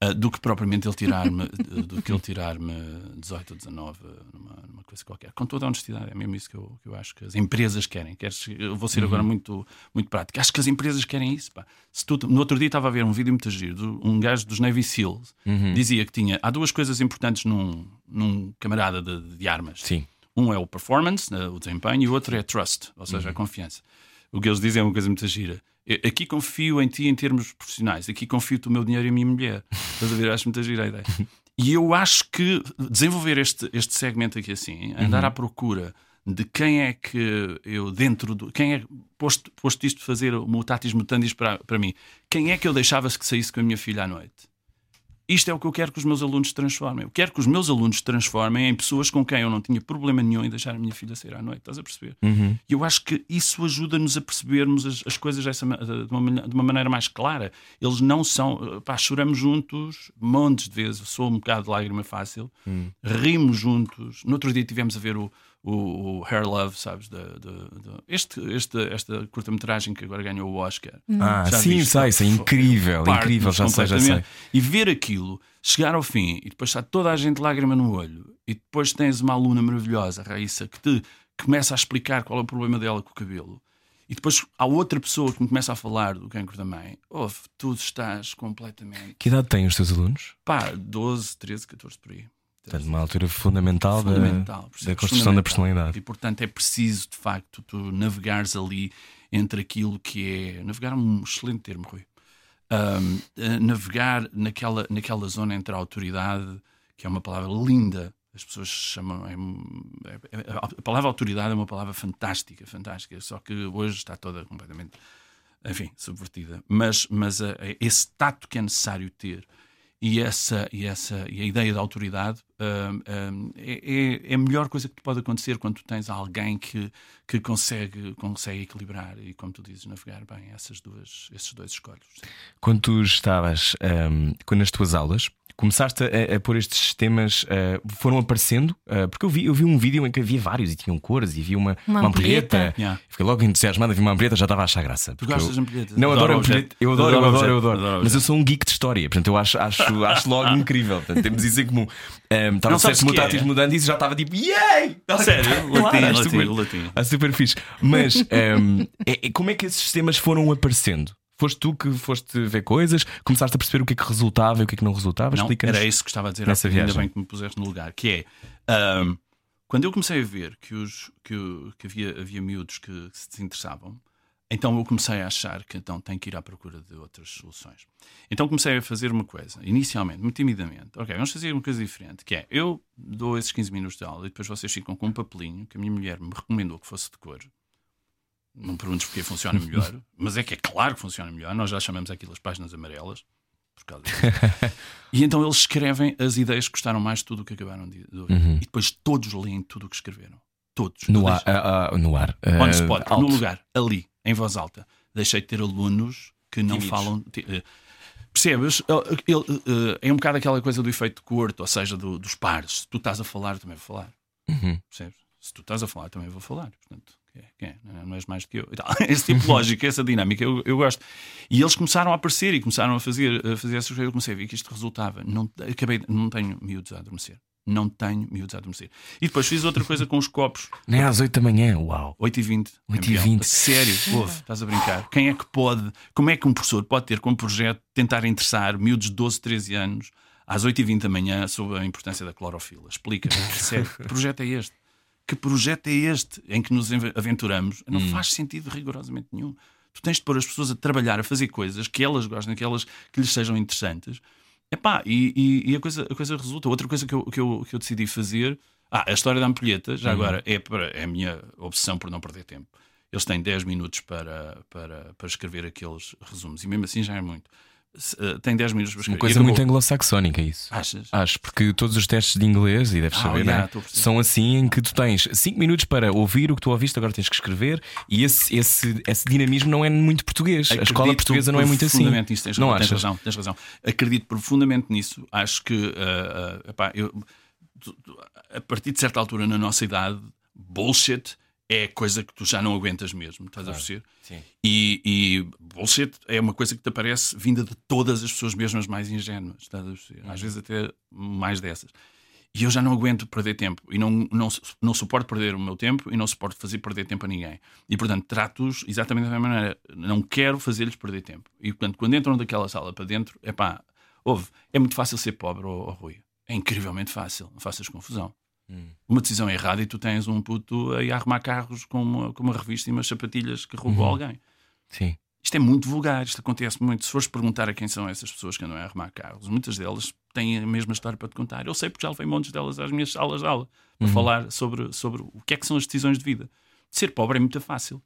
ah, do que propriamente ele tirar-me do que ele tirar-me 18 ou 19 numa, numa coisa qualquer. Com toda a honestidade, é mesmo isso que eu, que eu acho que as empresas querem. Queres, eu vou ser agora muito, muito prático. Acho que as empresas querem isso. Pá. Se tu, no outro dia estava a ver um vídeo muito giro, de um gajo dos Navy SEALs, dizia que tinha. Há duas coisas importantes num, num camarada de, de armas. Sim. Um é o performance, né, o desempenho, e o outro é trust, ou seja, a confiança. O que eles dizem é uma coisa muito gira. Eu- Aqui confio em ti em termos profissionais, aqui confio-te o meu dinheiro e a minha mulher. Estás a ver? Acho muito gira a ideia. E eu acho que desenvolver este, este segmento aqui assim, andar à procura de quem é que eu dentro do. Quem é, posto, posto isto de fazer o mutatis mutandis para, para mim, quem é que eu deixava que saísse com a minha filha à noite? Isto é o que eu quero que os meus alunos se transformem. Eu quero que os meus alunos se transformem em pessoas com quem eu não tinha problema nenhum em deixar a minha filha sair à noite. Estás a perceber? E eu acho que isso ajuda-nos a percebermos as, as coisas dessa, de, uma, de uma maneira mais clara. Eles não são. Pá, choramos juntos montes de vezes. Eu sou um bocado de lágrima fácil. Rimos juntos. No outro dia tivemos a ver o, o, o Hair Love, sabes? Da- da- da- este, este, esta curta-metragem que agora ganhou o Oscar. Ah, Já sim, viste? sei, isso é incrível, incrível, já sei, já sei. E ver aquilo, chegar ao fim e depois está toda a gente lágrima no olho, e depois tens uma aluna maravilhosa, a Raíssa, que te começa a explicar qual é o problema dela com o cabelo. E depois há outra pessoa que me começa a falar do cancro da mãe. Ouve, tu estás completamente. Que idade têm os teus alunos? Pá, 12, 13, 14 por aí. Portanto, uma altura fundamental, da- Fundamental, da, percebes? construção da Fundamental. personalidade. E portanto é preciso, de facto, tu navegares ali entre aquilo que é. Navegar é um excelente termo, Rui. Ahm, eh, navegar naquela, naquela zona entre a autoridade, que é uma palavra linda, as pessoas chamam. é- é- é- a palavra autoridade é uma palavra fantástica, fantástica, só que hoje está toda completamente, enfim, subvertida. Mas, mas eh, esse tato que é necessário ter e essa e essa e a ideia da autoridade hum, hum, é, é- é a melhor coisa que te pode acontecer quando tens alguém que que consegue consegue equilibrar e como tu dizes navegar bem essas duas esses dois escolhos. Quando tu estavas ahm, quando nas tuas aulas, começaste a, a pôr estes sistemas, ah, foram aparecendo, ah, porque eu vi, eu vi um vídeo em que havia vários e tinham cores e havia uma, Uma uma ampulheta. ampulheta. Yeah. Fiquei logo entusiasmado, vi uma ampulheta, já estava a achar graça. tu gostas eu- de ampulhetas Não, adoro, Adoro ampulheta. Eu adoro, eu Adoro adoro, eu adoro. Adoro Mas eu sou um geek de história, portanto eu acho, acho, acho logo incrível. Portanto, temos isso em comum. Um, estava Não a sabes ser o que é? mutatis mudandis e já estava tipo, yay! sério latim latim super- latim super fixe. Mas um, é- é- como é que esses sistemas foram aparecendo? Foste tu que foste ver coisas, começaste a perceber o que é que resultava e o que é que não resultava? Não, era isso que estava a dizer nessa pouco, ainda viagem. bem que me puseste no lugar que é ahm, quando eu comecei a ver que, os, que, que havia, havia miúdos que se desinteressavam então eu comecei a achar que então tenho que ir à procura de outras soluções então comecei a fazer uma coisa inicialmente, muito timidamente ok, vamos fazer uma coisa diferente que é, eu dou esses 15 minutos de aula e depois vocês ficam com um papelinho que a minha mulher me recomendou que fosse de cor não me perguntes porque funciona melhor mas é que é claro que funciona melhor nós já chamamos aquilo as páginas amarelas. E então eles escrevem as ideias que gostaram mais de tudo o que acabaram de, ouvir. E depois todos leem tudo o que escreveram. Todos. No ar. ah, ah, no ar. On ah, spot, alto. no lugar, ali, em voz alta. Deixei de ter alunos que não falam. eh, Percebes? Eh, é um bocado aquela coisa do efeito de corto, ou seja, do- dos pares. Se tu estás a falar, também vou falar. Uhum. Percebes? Se tu estás a falar, também vou falar. Portanto, que é- que é? Não- és mais do que eu. E. Esse tipo de lógica, essa dinâmica, eu, eu gosto. E eles começaram a aparecer e começaram a fazer, a fazer essas coisas. Eu comecei a ver que isto resultava. Não, acabei, não tenho miúdos a adormecer. Não tenho miúdos a adormecer. E depois fiz outra coisa com os copos. Nem às 8 da manhã, uau. 8h20. 8h20. Sério, ouve, estás a brincar. Quem é que pode, como é que um professor pode ter como projeto tentar interessar miúdos de 12, 13 anos às 8h20 da manhã sobre a importância da clorofila? Explica, sério, que projeto é este? Que projeto é este em que nos ave- aventuramos? Não faz sentido rigorosamente nenhum. Tu tens de pôr as pessoas a trabalhar, a fazer coisas que elas gostem, que, elas, que lhes sejam interessantes. Epá, e, e, e a, coisa, a coisa resulta. Outra coisa que eu, que, eu, que eu decidi fazer. Ah, a história da ampulheta, já agora, é, para, é a minha obsessão por não perder tempo. Eles têm 10 minutos para, para, para escrever aqueles resumos, e mesmo assim já é muito. Eh, tem 10 minutos para escrever. Uma coisa muito anglo-saxónica, isso. Achas? Acho, porque todos os testes de inglês, e deves Ah, saber, yeah, né? estou a perceber. são assim em que tu tens 5 minutos para ouvir o que tu ouviste, agora tens que escrever, e esse, esse, esse dinamismo não é muito português. a escola Acredito portuguesa não é muito assim. Nisso, tens, não tens achas? razão, tens razão. Acredito profundamente nisso. Acho que ah, ah, epá, eu- a partir de certa altura na nossa idade, bullshit é coisa que tu já não aguentas mesmo, estás a perceber? Sim. E, e bullshit é uma coisa que te aparece vinda de todas as pessoas, mesmo as mais ingênuas, estás a perceber? Às vezes até mais dessas. E eu já não aguento perder tempo e não, não, não suporto perder o meu tempo e não suporto fazer perder tempo a ninguém. E portanto trato-os exatamente da mesma maneira. Não quero fazer-lhes perder tempo. E portanto, quando entram daquela sala para dentro, é pá, ouve, é muito fácil ser pobre ou, Rui. É incrivelmente fácil, não faças confusão. Uma decisão errada e tu tens um puto a arrumar carros com uma, com uma revista e umas sapatilhas que roubou alguém. Sim. Isto é muito vulgar, isto acontece muito. Se fores perguntar a quem são essas pessoas que andam a arrumar carros, muitas delas têm a mesma história para te contar. Eu sei porque já levei montes delas às minhas salas de aula para falar sobre, sobre o que é que são as decisões de vida. Ser pobre é muito fácil.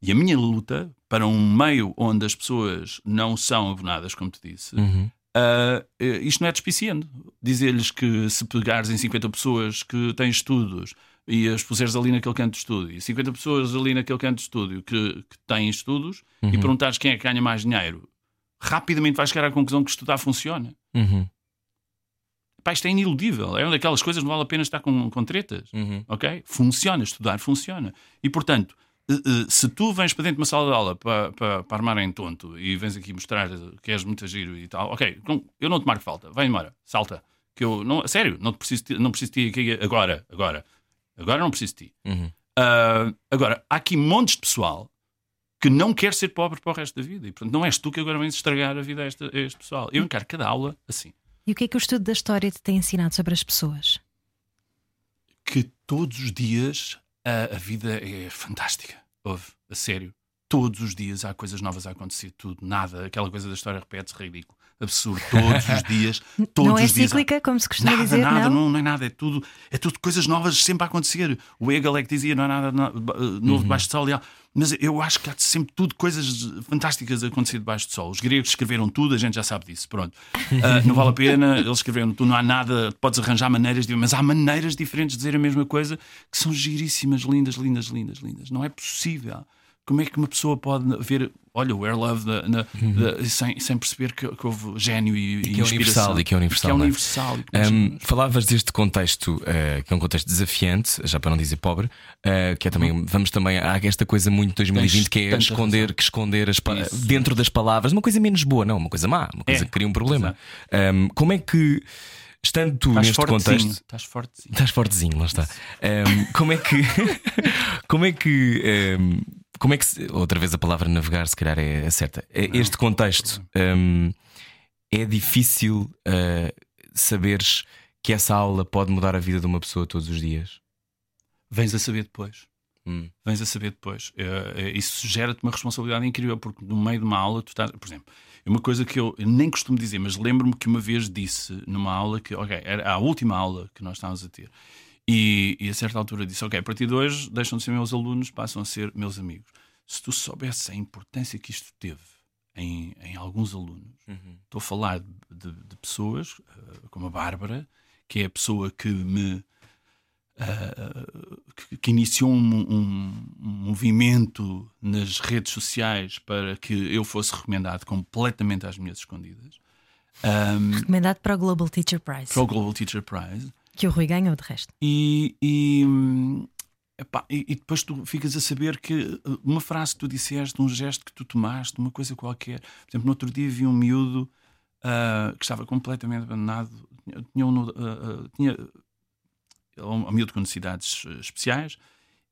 E a minha luta para um meio onde as pessoas não são abonadas, como te disse, Uhum. Eh, isto não é despiciando. Dizer-lhes que se pegares em 50 pessoas que têm estudos e as puseres ali naquele canto de estúdio, e 50 pessoas ali naquele canto de estúdio que, que têm estudos, e perguntares quem é que ganha mais dinheiro, rapidamente vais chegar à conclusão que estudar funciona. Uhum. Pá, isto é iniludível. É uma daquelas coisas que não vale a pena estar com, com tretas. Uhum. Ok? Funciona, estudar funciona. E portanto, se tu vens para dentro de uma sala de aula para, para, para armar em tonto e vens aqui mostrar que és muito giro e tal, ok, eu não te marco falta, vai embora, salta. Que eu, não, sério, não, te preciso, de- não preciso de ti aqui agora, agora. Agora não preciso de ti. Uhum. Ah, agora, há aqui montes de pessoal que não quer ser pobre para o resto da vida. E portanto, não és tu que agora vens estragar a vida a este, a este pessoal. Eu encaro cada aula assim. E o que é que o estudo da história te tem ensinado sobre as pessoas? que todos os dias a, a vida é fantástica. Houve, a sério. Todos os dias há coisas novas a acontecer, tudo, nada. Aquela coisa da história repete-se ridículo. Absurdo. Todos os dias. Todos não é os dias há- cíclica, como se costuma Nada, dizer, nada, não? não? não é nada, é tudo, é tudo coisas novas sempre a acontecer. O Hegel é que dizia não há nada no- Uhum. novo debaixo do sol. há- Mas eu acho que há sempre tudo coisas fantásticas a acontecer debaixo do sol. Os gregos escreveram tudo, a gente já sabe disso. Pronto. Ah, não vale a pena, eles escreveram tudo, não há nada, podes arranjar maneiras de. Mas há maneiras diferentes de dizer a mesma coisa que são giríssimas, lindas, lindas, lindas, lindas. Não é possível. Como é que uma pessoa pode ver, olha, o Air Love da- na- da- sem, sem perceber que, que houve gênio e, Uhum. que é universal, e que é universal, Que é é? universal. e nós- Um, falavas deste contexto, eh, que é um contexto desafiante, já para não dizer pobre, eh, que é também, vamos também, há esta coisa muito 2020 Tens que é esconder, razão. que esconder as Isso. dentro das palavras, uma coisa menos boa, não, uma coisa má, uma coisa É, que cria um problema. Um, como é que, estando tu Estás neste fortezinho, contexto. Estás fortezinho. Estás fortezinho, lá está. Um, como é que. como é que. Como é que. se- outra vez a palavra navegar, se calhar é certa. É- Este contexto um, é difícil uh, saberes que essa aula pode mudar a vida de uma pessoa todos os dias. Vens a saber depois. Hum. Vens a saber depois. É, isso gera-te uma responsabilidade incrível, porque no meio de uma aula, tu estás. Por exemplo, é uma coisa que eu, eu nem costumo dizer, mas lembro-me que uma vez disse numa aula que, ok, era a última aula que nós estávamos a ter. E, e a certa altura disse: Ok, a partir de hoje deixam de ser meus alunos, passam a ser meus amigos. Se tu soubesse a importância que isto teve em, em alguns alunos, estou a falar de, de- de pessoas eh, como a Bárbara, que é a pessoa que me uh, que, que, iniciou um, um, um, movimento nas redes sociais para que eu fosse recomendado completamente às minhas escondidas. Um, recomendado para o Global Teacher Prize. Para o Global Teacher Prize. Que o Rui ganhou de resto. E, e, epá, e, e, depois tu ficas a saber que uma frase que tu disseste, um gesto que tu tomaste, uma coisa qualquer. Por exemplo, no outro dia vi um miúdo uh, que estava completamente abandonado. Tinha, um, uh, uh, tinha um, um miúdo com necessidades especiais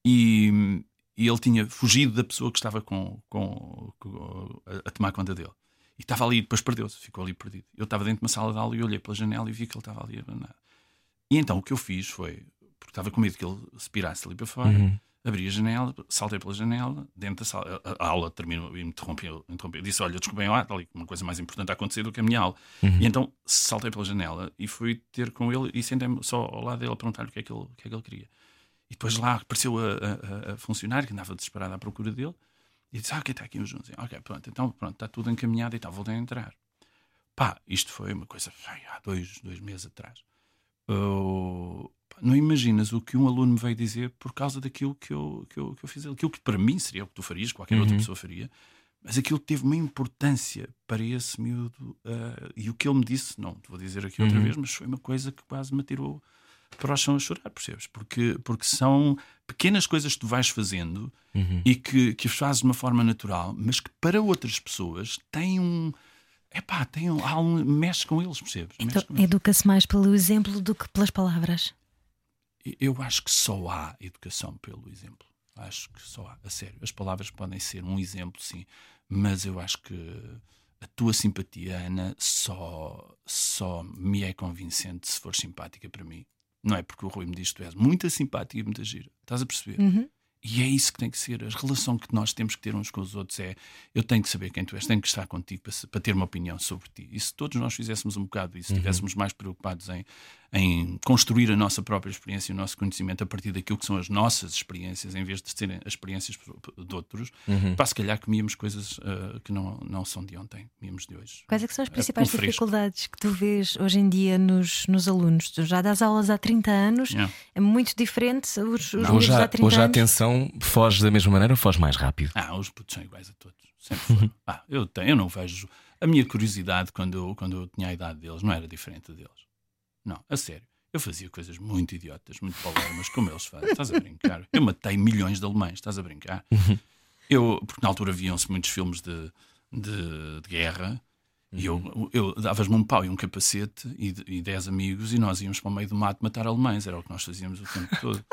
e, e, ele tinha fugido da pessoa que estava com, com, com a, a tomar conta dele. E estava ali, depois perdeu-se, ficou ali perdido. Eu estava dentro de uma sala de aula e olhei pela janela e vi que ele estava ali abandonado. E então o que eu fiz foi, porque estava com medo que ele se pirasse ali para fora, uhum. abri a janela, saltei pela janela, dentro da sala, a, a aula terminou e me interrompeu, interrompeu. Disse: Olha, desculpem lá, está ali uma coisa mais importante a acontecer do que a minha aula. Uhum. E então saltei pela janela e fui ter com ele e sentei-me só ao lado dele a perguntar-lhe o que é que ele, o que é que ele queria. E depois lá apareceu a, a, a funcionária que andava desesperada à procura dele e disse: Ah, ok, está aqui o Junzinho. Ok, pronto, então pronto, está tudo encaminhado e tal, voltei a entrar. Pá, isto foi uma coisa há dois, dois meses atrás. Uh, não imaginas o que um aluno me veio dizer por causa daquilo que eu, que eu, que eu fiz. Aquilo que para mim seria o que tu farias, qualquer uhum. outra pessoa faria, mas aquilo teve uma importância para esse miúdo. Uh, e o que ele me disse, não te vou dizer aqui outra uhum. vez, mas foi uma coisa que quase me tirou para o chão a chorar, percebes? Porque, porque são pequenas coisas que tu vais fazendo uhum. e que, que as fazes de uma forma natural, mas que para outras pessoas têm um é pá, tem um, há um, mexe com eles, percebes? Então, educa-se mais pelo exemplo do que pelas palavras. Eu acho que só há educação pelo exemplo. Acho que só há, a sério. As palavras podem ser um exemplo, sim, mas eu acho que a tua simpatia, Ana, só, só me é convincente se for simpática para mim. Não é porque o Rui me diz que tu és muito simpática e muito gira. Estás a perceber? Uhum. E é isso que tem que ser. A relação que nós temos que ter uns com os outros é: eu tenho que saber quem tu és, tenho que estar contigo para, para ter uma opinião sobre ti. E se todos nós fizéssemos um bocado isso, uhum. estivéssemos mais preocupados em, em construir a nossa própria experiência e o nosso conhecimento a partir daquilo que são as nossas experiências, em vez de serem as experiências de outros, uhum. para se calhar comíamos coisas uh, que não, não são de ontem, comíamos de hoje. Quais é são as principais um dificuldades que tu vês hoje em dia nos, nos alunos? Tu já das aulas há 30 anos, yeah. é muito diferente os, os não, hoje, há, 30 hoje anos. a atenção foge da mesma maneira ou foge mais rápido? Ah, os putos são iguais a todos. Sempre foram. ah, eu, tenho, eu não vejo. A minha curiosidade quando eu, quando eu tinha a idade deles não era diferente deles. Não, a sério. Eu fazia coisas muito idiotas, muito palermas, como eles fazem. Estás a brincar? Eu matei milhões de alemães, estás a brincar? Eu, porque na altura viam-se muitos filmes de, de, de guerra e eu, eu davas-me um pau e um capacete e, e dez amigos e nós íamos para o meio do mato matar alemães, era o que nós fazíamos o tempo todo.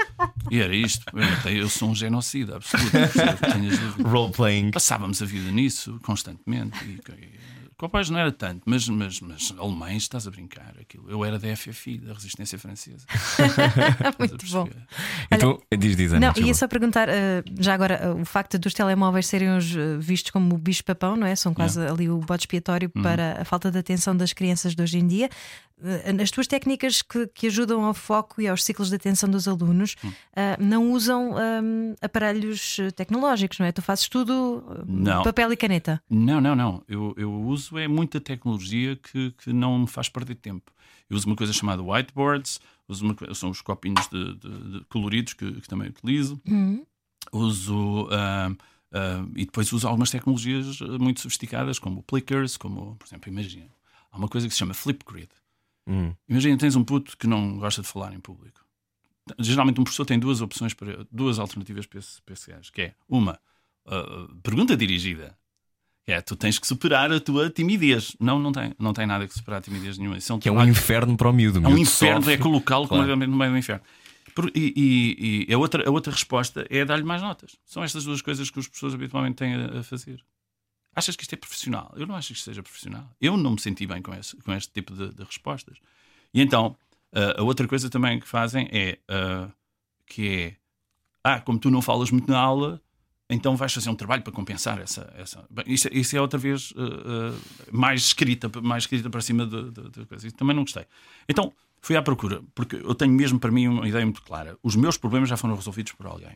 E era isto. Eu, matei, eu sou um genocida absoluto. Role-playing. Passávamos a vida nisso constantemente. E, Copais não era tanto, mas, mas, mas alemães, estás a brincar. Aquilo. Eu era da FFI, da Resistência Francesa. Muito bom. Então, Olha, diz, diz, Ana, Não, ia só perguntar, uh, já agora, uh, o facto dos telemóveis serem os, uh, vistos como o bicho-papão, não é? São quase yeah. ali o bode expiatório uhum. para a falta de atenção das crianças de hoje em dia. As tuas técnicas que, que, ajudam ao foco e aos ciclos de atenção dos alunos hum. não usam um, aparelhos tecnológicos, não é? Tu fazes tudo não. papel e caneta. Não, não, não. Eu, eu uso uso é muita tecnologia que, que não me faz perder tempo. Eu uso uma coisa chamada whiteboards, uso uma, são os copinhos de, de, de coloridos que, que, também utilizo. Uhum. Uso. Uh, uh, e depois uso algumas tecnologias muito sofisticadas, como plickers, como, por exemplo, imagina, há uma coisa que se chama Flipgrid. Uhum. Imagina, tens um puto que não gosta de falar em público. Geralmente um professor tem duas opções para duas alternativas para esse, para esse gajo, que é uma uh, pergunta dirigida é, tu tens que superar a tua timidez. Não, não tem, não tem nada que superar a timidez nenhuma. Isso é um, que é um inferno para o miúdo. É um inferno, é colocá-lo claro. no meio do inferno. E, e, e, a, outra, a outra resposta é dar-lhe mais notas. São estas duas coisas que as pessoas habitualmente têm a, a, fazer. Achas que isto é profissional? Eu não acho que isto seja profissional. Eu não me senti bem com, esse, com este tipo de, de respostas. E então, a, a outra coisa também que fazem é uh, que é ah, como tu não falas muito na aula, então vais fazer um trabalho para compensar essa. essa... Bem, isso, isso, é outra vez uh, uh, mais, escrita, mais escrita para cima de, de, de coisa. Isso também não gostei. Então fui à procura, porque eu tenho mesmo para mim uma ideia muito clara. Os meus problemas já foram resolvidos por alguém.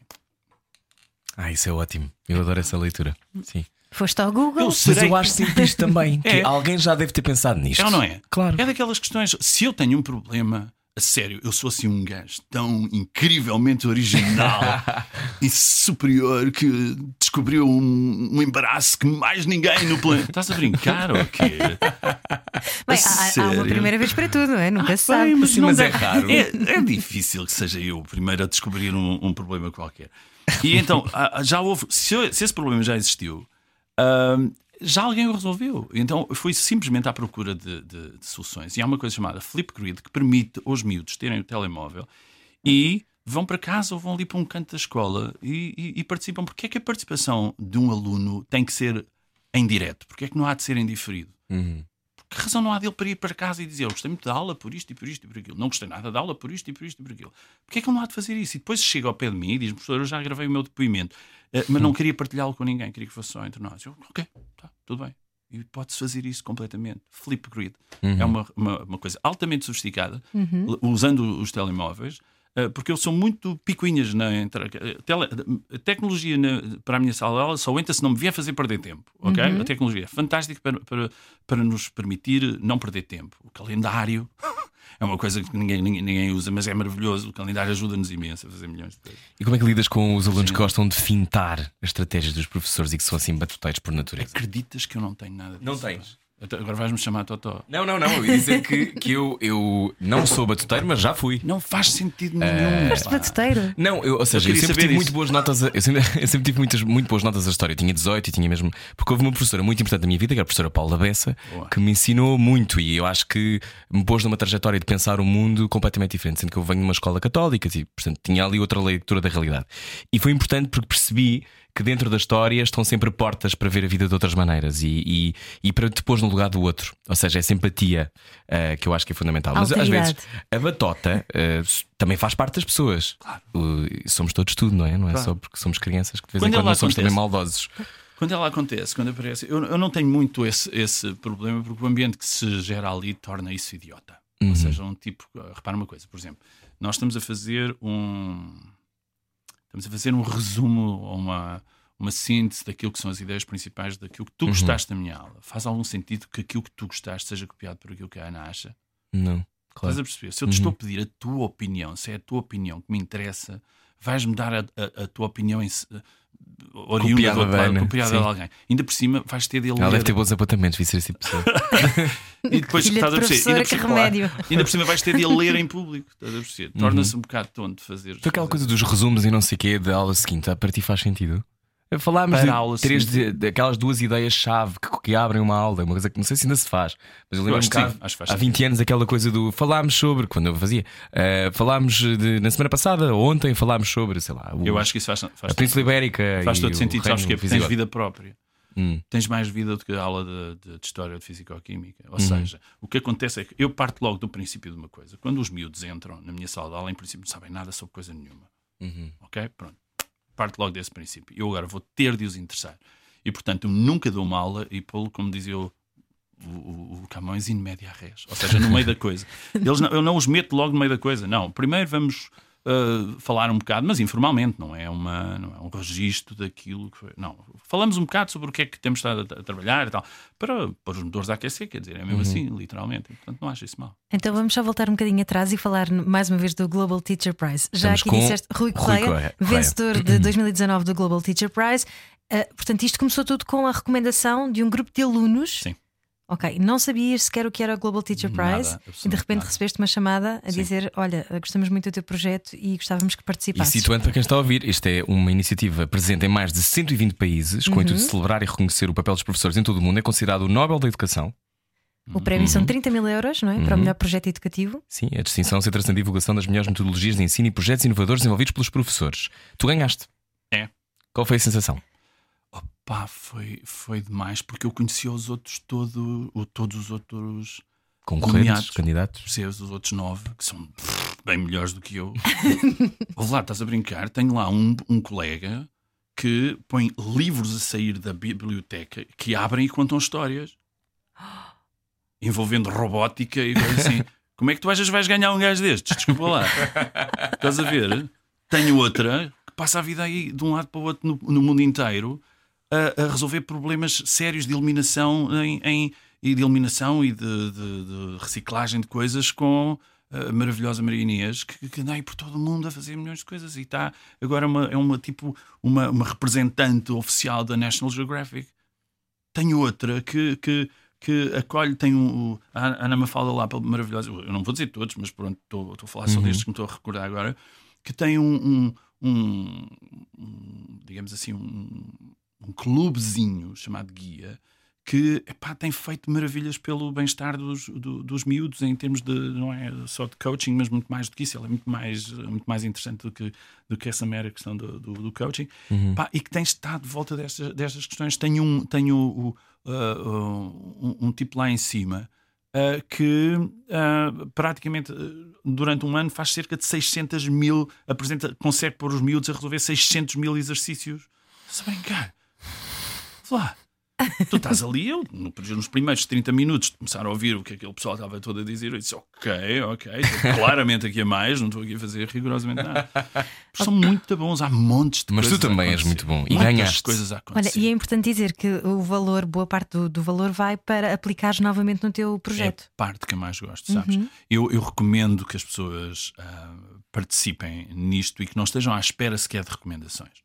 Ah, isso é ótimo. Eu adoro essa leitura. Sim. Foste ao Google. Eu Mas eu acho sempre isto também. Que é. alguém já deve ter pensado nisto. É ou não é? Claro. É daquelas questões. Se eu tenho um problema, a sério, eu sou assim um gajo tão incrivelmente original e superior que descobriu um, um embaraço que mais ninguém no planeta. Estás a brincar ou quê? Bem, A há, há uma primeira vez para tudo, não é? Nunca se sabe. Bem, mas, Sim, mas é raro. É, é difícil que seja eu o primeiro a descobrir um, um problema qualquer. E então, ah, já houve. Se, se esse problema já existiu, ahm, já alguém o resolveu. Então, foi simplesmente à procura de, de- de soluções. E há uma coisa chamada Flipgrid que permite aos miúdos terem o telemóvel e vão para casa ou vão ali para um canto da escola e, e- e participam. Porquê é que a participação de um aluno tem que ser em direto? Porquê é que não há de ser em diferido? Que razão não há dele para ir para casa e dizer eu gostei muito da aula por isto e por isto e por aquilo? Não gostei nada da aula por isto e por isto e por aquilo. Porquê é que ele não há de fazer isso? E depois chega ao pé de mim e diz professor, eu já gravei o meu depoimento, eh, mas não queria partilhá-lo com ninguém, queria que fosse só entre nós. Eu, ok, tá, tudo bem. E pode-se fazer isso completamente. Flipgrid é uma, uma, uma coisa altamente sofisticada, l- usando os telemóveis, porque eles são muito picuinhas na eh, tele- a tecnologia na- para a minha sala aula só entra se não me vier fazer perder tempo. ok? A tecnologia é fantástica para, para, para nos permitir não perder tempo. O calendário é uma coisa que ninguém, ninguém, ninguém usa, mas é maravilhoso. O calendário ajuda-nos imenso a fazer milhões de coisas. E como é que lidas com os alunos que gostam de fintar as estratégias dos professores e que são assim batuteiros por natureza? Acreditas que eu não tenho nada disso? Não tens? Então, Agora vais-me chamar Totó. Não, não, não. Eu ia dizer que, que eu, eu não sou batuteiro, mas já fui. Não faz sentido nenhum. Foste pá. batuteiro. Não, eu, ou seja, eu, queria sempre tive isso. muito boas notas. a- eu, sempre, eu sempre tive muitas, muito boas notas da história. Eu tinha 18 e tinha mesmo. Porque houve uma professora muito importante da minha vida, que era a professora Paula Bessa, Boa. que me ensinou muito e eu acho que me pôs numa trajetória de pensar o mundo completamente diferente. Sendo que eu venho de uma escola católica, e, portanto tinha ali outra leitura da realidade. E foi importante porque percebi que dentro da história estão sempre portas para ver a vida de outras maneiras e, e, e para te pôr no lugar do outro. Ou seja, é simpatia eh, que eu acho que é fundamental. Mas às vezes a batota eh, também faz parte das pessoas. Uh, somos todos tudo, não é? Não é Claro. só porque somos crianças que de vez Quando em quando não somos também maldosos. Quando ela acontece, quando aparece, eu, eu não tenho muito esse, esse problema porque o ambiente que se gera ali torna isso idiota. Ou seja, um tipo. Repara uma coisa, por exemplo, nós estamos a fazer um. Estamos a fazer um resumo ou uma, uma síntese daquilo que são as ideias principais daquilo que tu gostaste da minha aula. Faz algum sentido que aquilo que tu gostaste seja copiado por aquilo que a Ana acha? Não, Estás claro. a perceber? Se eu te estou a pedir a tua opinião, se é a tua opinião que me interessa, vais-me dar a, a- a tua opinião em, oriunda Copiada do outro lado, sim. de alguém. Ainda por cima vais ter de Ela ler. deve ter bons apontamentos, vi ser esse tipo de pessoa. E depois estás a perceber. Ainda por, cima, remédio. ainda por cima vais ter de ler em público. Estás a perceber? Torna-se um bocado tonto fazer. Então aquela coisa dos resumos e não sei o quê da aula seguinte, a para ti faz sentido? Falámos de aula três de, daquelas duas ideias-chave que, que abrem uma aula, uma coisa que não sei se ainda se faz, mas eu lembro-me acho acho há sentido. 20 anos aquela coisa do falámos sobre, quando eu fazia, eh, falámos de, na semana passada, ontem falámos sobre, sei lá, o- Eu acho que isso faz, faz, a Península Ibérica faz todo sentido. Sabes reino que tens visigodo. vida própria. Hum. Tens mais vida do que a aula de, de- de História ou de Físico-Química. Ou seja, o que acontece é que eu parto logo do princípio de uma coisa. Quando os miúdos entram na minha sala de aula, em princípio não sabem nada sobre coisa nenhuma. Uhum. Ok? Pronto. Parto logo desse princípio. Eu agora vou ter de os interessar. E portanto, eu nunca dou uma aula e pô-lo, como dizia o, o, o- o Camões, in media res. Ou seja, no meio da coisa. Eles não- eu não os meto logo no meio da coisa. Não. Primeiro vamos uh, falar um bocado, mas informalmente, não é, uma, não é um registro daquilo que foi. Não. Falamos um bocado sobre o que é que temos estado a, a trabalhar e tal, para pôr os motores a aquecer, quer dizer, é mesmo assim, literalmente. Portanto, não acho isso mal. Então vamos só voltar um bocadinho atrás e falar mais uma vez do Global Teacher Prize. Já Estamos aqui disseste Rui Correia. vencedor de 2019 do Global Teacher Prize. Uh, portanto, isto começou tudo com a recomendação de um grupo de alunos. Sim. Ok, não sabias sequer o que era o Global Teacher Nada, Prize e de repente nada. recebeste uma chamada a Sim. dizer: Olha, gostamos muito do teu projeto e gostávamos que E participasses. situando para quem está a ouvir, isto é uma iniciativa presente em mais de 120 países, com o Uhum. intuito de celebrar e reconhecer o papel dos professores em todo o mundo. É considerado o Nobel da Educação. O prémio Uhum. são 30 mil euros, não é? Para o melhor projeto educativo. Sim, a distinção centra-se na divulgação das melhores metodologias de ensino e projetos inovadores desenvolvidos pelos professores. Tu ganhaste. É. Qual foi a sensação? Pá, foi, foi demais, porque eu conhecia os outros todo, o- todos os outros Concorrentes, candidatos? percebes, os outros nove, que são bem melhores do que eu. Ouve lá, estás a brincar? Tenho lá um, um colega que põe livros a sair da biblioteca que abrem e contam histórias envolvendo robótica e coisa assim. Como é que tu achas que vais ganhar um gajo destes? Desculpa lá. Estás a ver? Tenho outra que passa a vida aí de um lado para o outro no, no mundo inteiro a, a resolver problemas sérios de eliminação em, em- e de eliminação e de, de- de reciclagem de coisas com a maravilhosa Maria Inês, que, que anda aí por todo o mundo a fazer milhões de coisas. E está agora uma, é uma tipo uma, uma representante oficial da National Geographic. Tenho outra que, que, que acolhe, tem um, a Ana Mafalda lá, maravilhosa, eu não vou dizer todos, mas pronto, estou, estou a falar só destes que me estou a recordar agora, que tem um, um, um digamos assim, um, um clubezinho chamado Guia que epá, tem feito maravilhas pelo bem-estar dos, do, dos miúdos em termos de não é só de coaching, mas muito mais do que isso. Ele é muito mais, muito mais interessante do que, do que essa mera questão do, do, do coaching. Uhum. e que tem estado de volta destas, destas questões. Tenho um, tenho o, uh, um, um, tipo lá em cima. Uh, que uh, praticamente durante um ano faz cerca de 600 mil, apresenta, consegue pôr os miúdos a resolver 600 mil exercícios. Se brincar, lá, tu estás ali, eu, nos primeiros 30 minutos de começar a ouvir o que aquele pessoal estava todo a dizer, eu disse: Ok, ok, estou claramente aqui a mais, não estou aqui a fazer rigorosamente nada. São muito bons, há montes de Mas coisas. Mas tu também és muito bom e ganhas coisas a acontecer. Olha, e é importante dizer que o valor, boa parte do, do valor vai para aplicares novamente no teu projeto. É a parte que eu mais gosto, sabes? Uhum. Eu, eu recomendo que as pessoas uh, participem nisto e que não estejam à espera sequer de recomendações.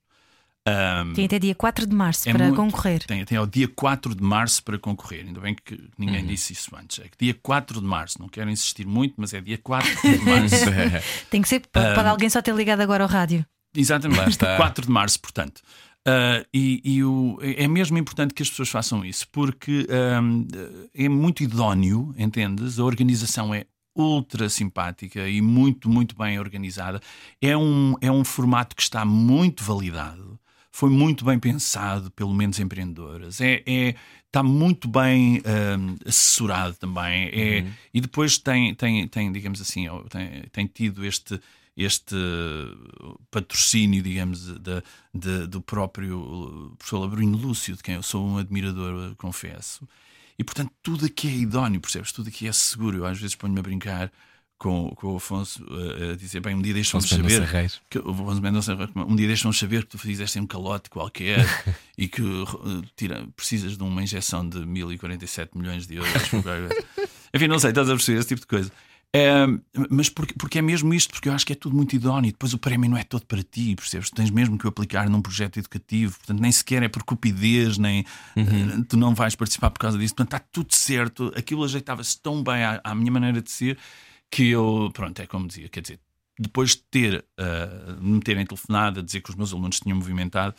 Um, tem até dia 4 de março é para muito, concorrer. Tem até ao dia 4 de março para concorrer. Ainda bem que ninguém uhum. disse isso antes. É que dia 4 de março, não quero insistir muito, mas é dia 4 de março. tem que ser, pode, um, alguém só ter ligado agora ao rádio. Exatamente, 4 de março, portanto. Uh, e, e o, é mesmo importante que as pessoas façam isso, porque um, é muito idóneo, entendes? A organização é ultra simpática e muito, muito bem organizada. É um, é um formato que está muito validado foi muito bem pensado, pelo menos empreendedoras. É, é está muito bem um, assessorado também. É, uhum. E depois tem, tem, tem digamos assim, tem, tem tido este este patrocínio, digamos, de, de, do próprio professor Labrino Lúcio, de quem eu sou um admirador, confesso. E portanto, tudo aqui é idóneo, percebes? Tudo aqui é seguro. Eu às vezes ponho-me a brincar com, com o Afonso uh, a dizer: bem, um dia deixam-nos saber. Que, um dia deixam saber que tu fizeste um calote qualquer e que uh, tira, precisas de uma injeção de 1047 milhões de euros. Enfim, não sei, estás a perceber esse tipo de coisa. É, mas porque, porque é mesmo isto, porque eu acho que é tudo muito idóneo. Depois o prémio não é todo para ti, percebes? Tens mesmo que o aplicar num projeto educativo, portanto, nem sequer é por cupidez, nem uhum. uh, tu não vais participar por causa disso. Portanto, está tudo certo. Aquilo ajeitava-se tão bem à, à minha maneira de ser que eu, pronto, é como dizia, quer dizer, depois de ter, uh, me terem telefonado a dizer que os meus alunos tinham movimentado,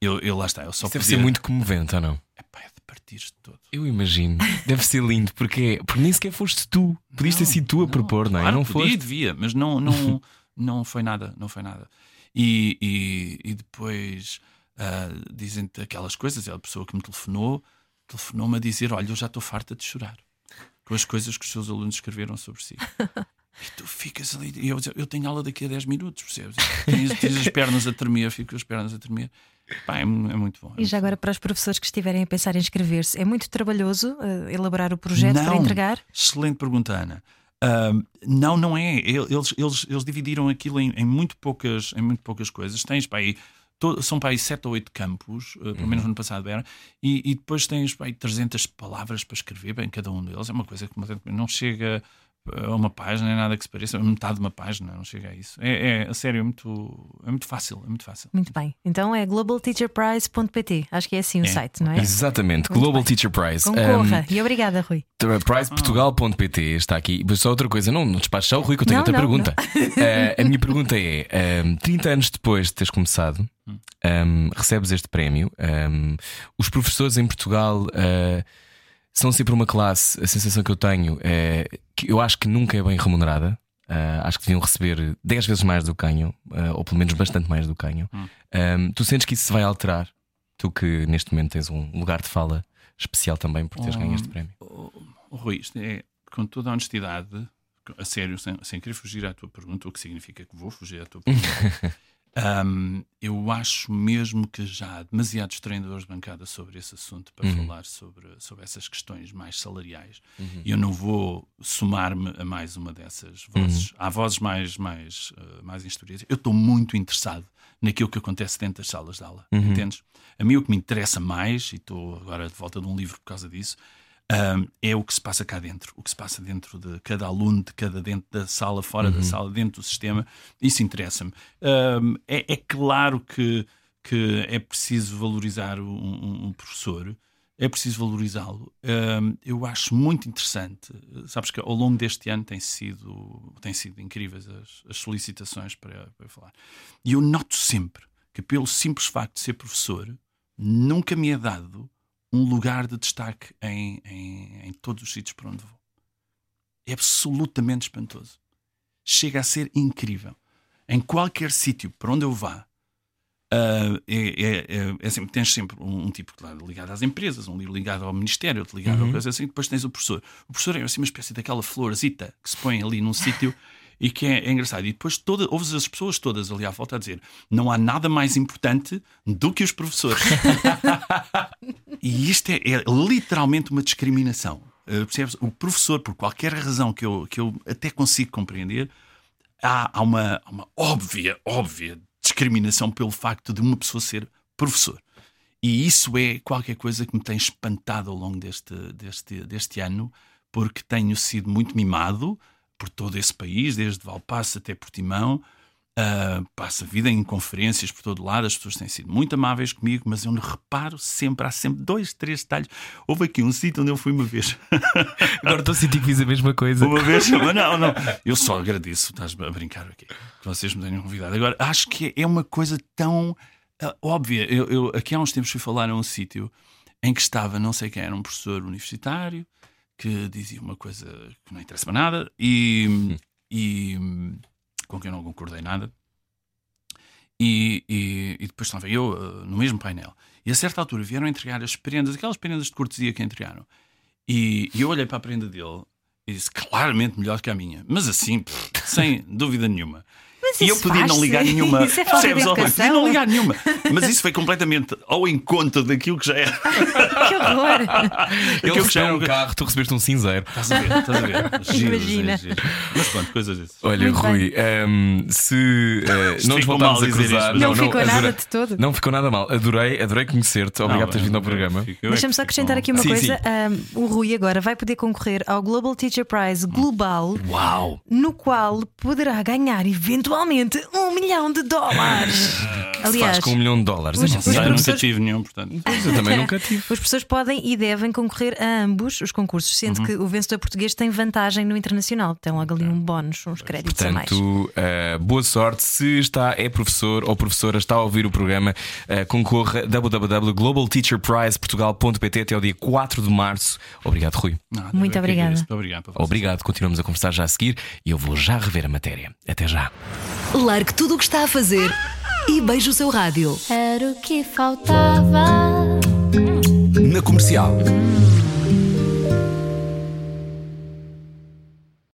eu, eu lá está, eu só Isso podia... deve ser muito comovente, ou não? É pá, é de partir-te todo. Eu imagino. Deve ser lindo, porque, porque nem sequer foste tu. Podias ter sido tu a propor, não é? Claro, não podia, foste. devia, mas não, não, não foi nada, não foi nada. E, e, e depois uh, dizem-te aquelas coisas, é a pessoa que me telefonou, telefonou-me a dizer: Olha, eu já estou farta de chorar com as coisas que os seus alunos escreveram sobre si. E tu ficas ali, e eu, eu tenho aula daqui a 10 minutos, percebes? Tens, tens as pernas a tremer, fico com as pernas a tremer. Pá, é, é, muito bom. É e já agora, para os professores que estiverem a pensar em inscrever-se, é muito trabalhoso uh, elaborar o projeto não, para entregar? Excelente pergunta, Ana. Uh, não, não é. Eles, eles, eles dividiram aquilo em, em, muito poucas, em muito poucas coisas. Tens para aí são para aí 7 ou 8 campos, uh, pelo menos uhum. no ano passado era, e, e depois tens para aí 300 palavras para escrever bem cada um deles. É uma coisa que não chega a uma página, é nada que se pareça, metade de uma página, não chega a isso. É, é a sério, é muito, é muito fácil, é muito fácil. Muito bem. Então é globalteacherprize.pt, acho que é assim o é. site, não é? Exatamente, muito Global bem. Teacher Prize. Concorra. Um, e obrigada, Rui. Prizeportugal.pt está aqui. Só outra coisa, não, não despaches o Rui, que eu tenho não, outra não, pergunta. uh, a minha pergunta é: um, 30 anos depois de teres começado, um, recebes este prémio. os professores em Portugal. Uh, são sempre uma classe, a sensação que eu tenho é que eu acho que nunca é bem remunerada. Uh, acho que deviam receber 10 vezes mais do que ganham, uh, ou pelo menos bastante mais do que ganham. Hum. Um, tu sentes que isso se vai alterar? Tu que neste momento tens um lugar de fala especial também por teres oh, ganho este prémio. Oh, oh, Rui, isto é com toda a honestidade, a sério, sem, sem querer fugir à tua pergunta, o que significa que vou fugir à tua pergunta. Um, eu acho mesmo que já há demasiados treinadores de bancada sobre esse assunto para uhum. falar sobre, sobre essas questões mais salariais. Uhum. E eu não vou somar-me a mais uma dessas vozes. Uhum. Há vozes mais, mais, uh, mais instruídas. Eu estou muito interessado naquilo que acontece dentro das salas de aula. Uhum. Entendes? A mim o que me interessa mais, e estou agora de volta de um livro por causa disso, Um, é o que se passa cá dentro, o que se passa dentro de cada aluno, de cada dentro da sala, fora da sala, dentro do sistema. Isso interessa-me. Um, é, é claro que, que é preciso valorizar um, um- professor, é preciso valorizá-lo. Eu acho muito interessante. Sabes que ao longo deste ano tem sido, tem sido incríveis as, as solicitações para, para falar. E eu noto sempre que, pelo simples facto de ser professor, nunca me é dado um lugar de destaque em, em, em todos os sítios para onde vou. É absolutamente espantoso. Chega a ser incrível. Em qualquer sítio para onde eu vá, ah, é, é, é, sempre, tens sempre um, um tipo claro, ligado às empresas, um ligado ao Ministério, outro ligado a coisa assim, depois tens o professor. O professor é assim uma espécie daquela florzita que se põe ali num sítio e que é, é engraçado. E depois toda, ouves as pessoas todas ali à volta a dizer: não há nada mais importante do que os professores. e isto é, é literalmente uma discriminação. Uh, percebes? O professor, por qualquer razão que eu, que eu até consigo compreender, há, há uma, uma óbvia, óbvia discriminação pelo facto de uma pessoa ser professor. E isso é qualquer coisa que me tem espantado ao longo deste, deste, deste ano, porque tenho sido muito mimado por todo esse país, desde Valpasso até Portimão. Uh, passo a vida em conferências por todo lado, as pessoas têm sido muito amáveis comigo, mas eu não reparo sempre, há sempre dois, três detalhes. Houve aqui um sítio onde eu fui uma vez. Agora estou a sentir que fiz a mesma coisa. Uma vez, mas não, não. Eu só agradeço, estás a brincar aqui, que vocês me tenham convidado. Agora, acho que é uma coisa tão ah, óbvia. Eu, eu aqui há uns tempos fui falar a um sítio em que estava, não sei quem era, um professor universitário que dizia uma coisa que não interessa para nada e, e com quem eu não concordei nada. E, e, e depois estava eu uh, no mesmo painel. E a certa altura vieram entregar as prendas, aquelas prendas de cortesia que entregaram. E, e eu olhei para a prenda dele e disse claramente melhor que a minha, mas assim, pff, sem dúvida nenhuma. Mas E eu isso podia não ligar nenhuma. Isso é falta de Percebes? Podia não ligar nenhuma. Mas isso foi completamente ao encontro daquilo que já era. Que horror! Ele que já recebeu era um carro, tu recebeste um cinzeiro. Estás a ver, estás a ver. Giro, Imagina. giro, giro. Mas pronto, coisas dessas. Olha, Muito Rui, ehm, se Isto não nos ficou voltarmos mal a cruzar. isto. Não ficou nada de todo. Não ficou nada mal. Adorei, adorei conhecer-te. Obrigado por teres vindo ao programa. É Deixa-me que só acrescentar aqui uma Sim, coisa. Um, o Rui agora vai poder concorrer ao Global Teacher Prize Global, Uau! no qual poderá ganhar eventualmente um milhão de dólares. Se faz Aliás, com um milhão de dólares. os- Eu não os. Já nunca professores- tive nenhum, portanto. Eu também nunca tive. As pessoas podem e devem concorrer a ambos os concursos, sendo que o vencedor português tem vantagem no internacional. Tem logo ali um bónus, uns créditos a mais. Portanto, eh, boa sorte. Se está, é professor ou professora, está a ouvir o programa, eh, concorra www.globalteacherprizeportugal.pt até ao dia 4 de março. Obrigado, Rui. Nada, Muito eu é obrigada. Obrigado. Obrigado. Continuamos a conversar já a seguir e eu vou já rever a matéria. Até já. Largue tudo o que está a fazer e beije o seu rádio. Era o que faltava. Na comercial.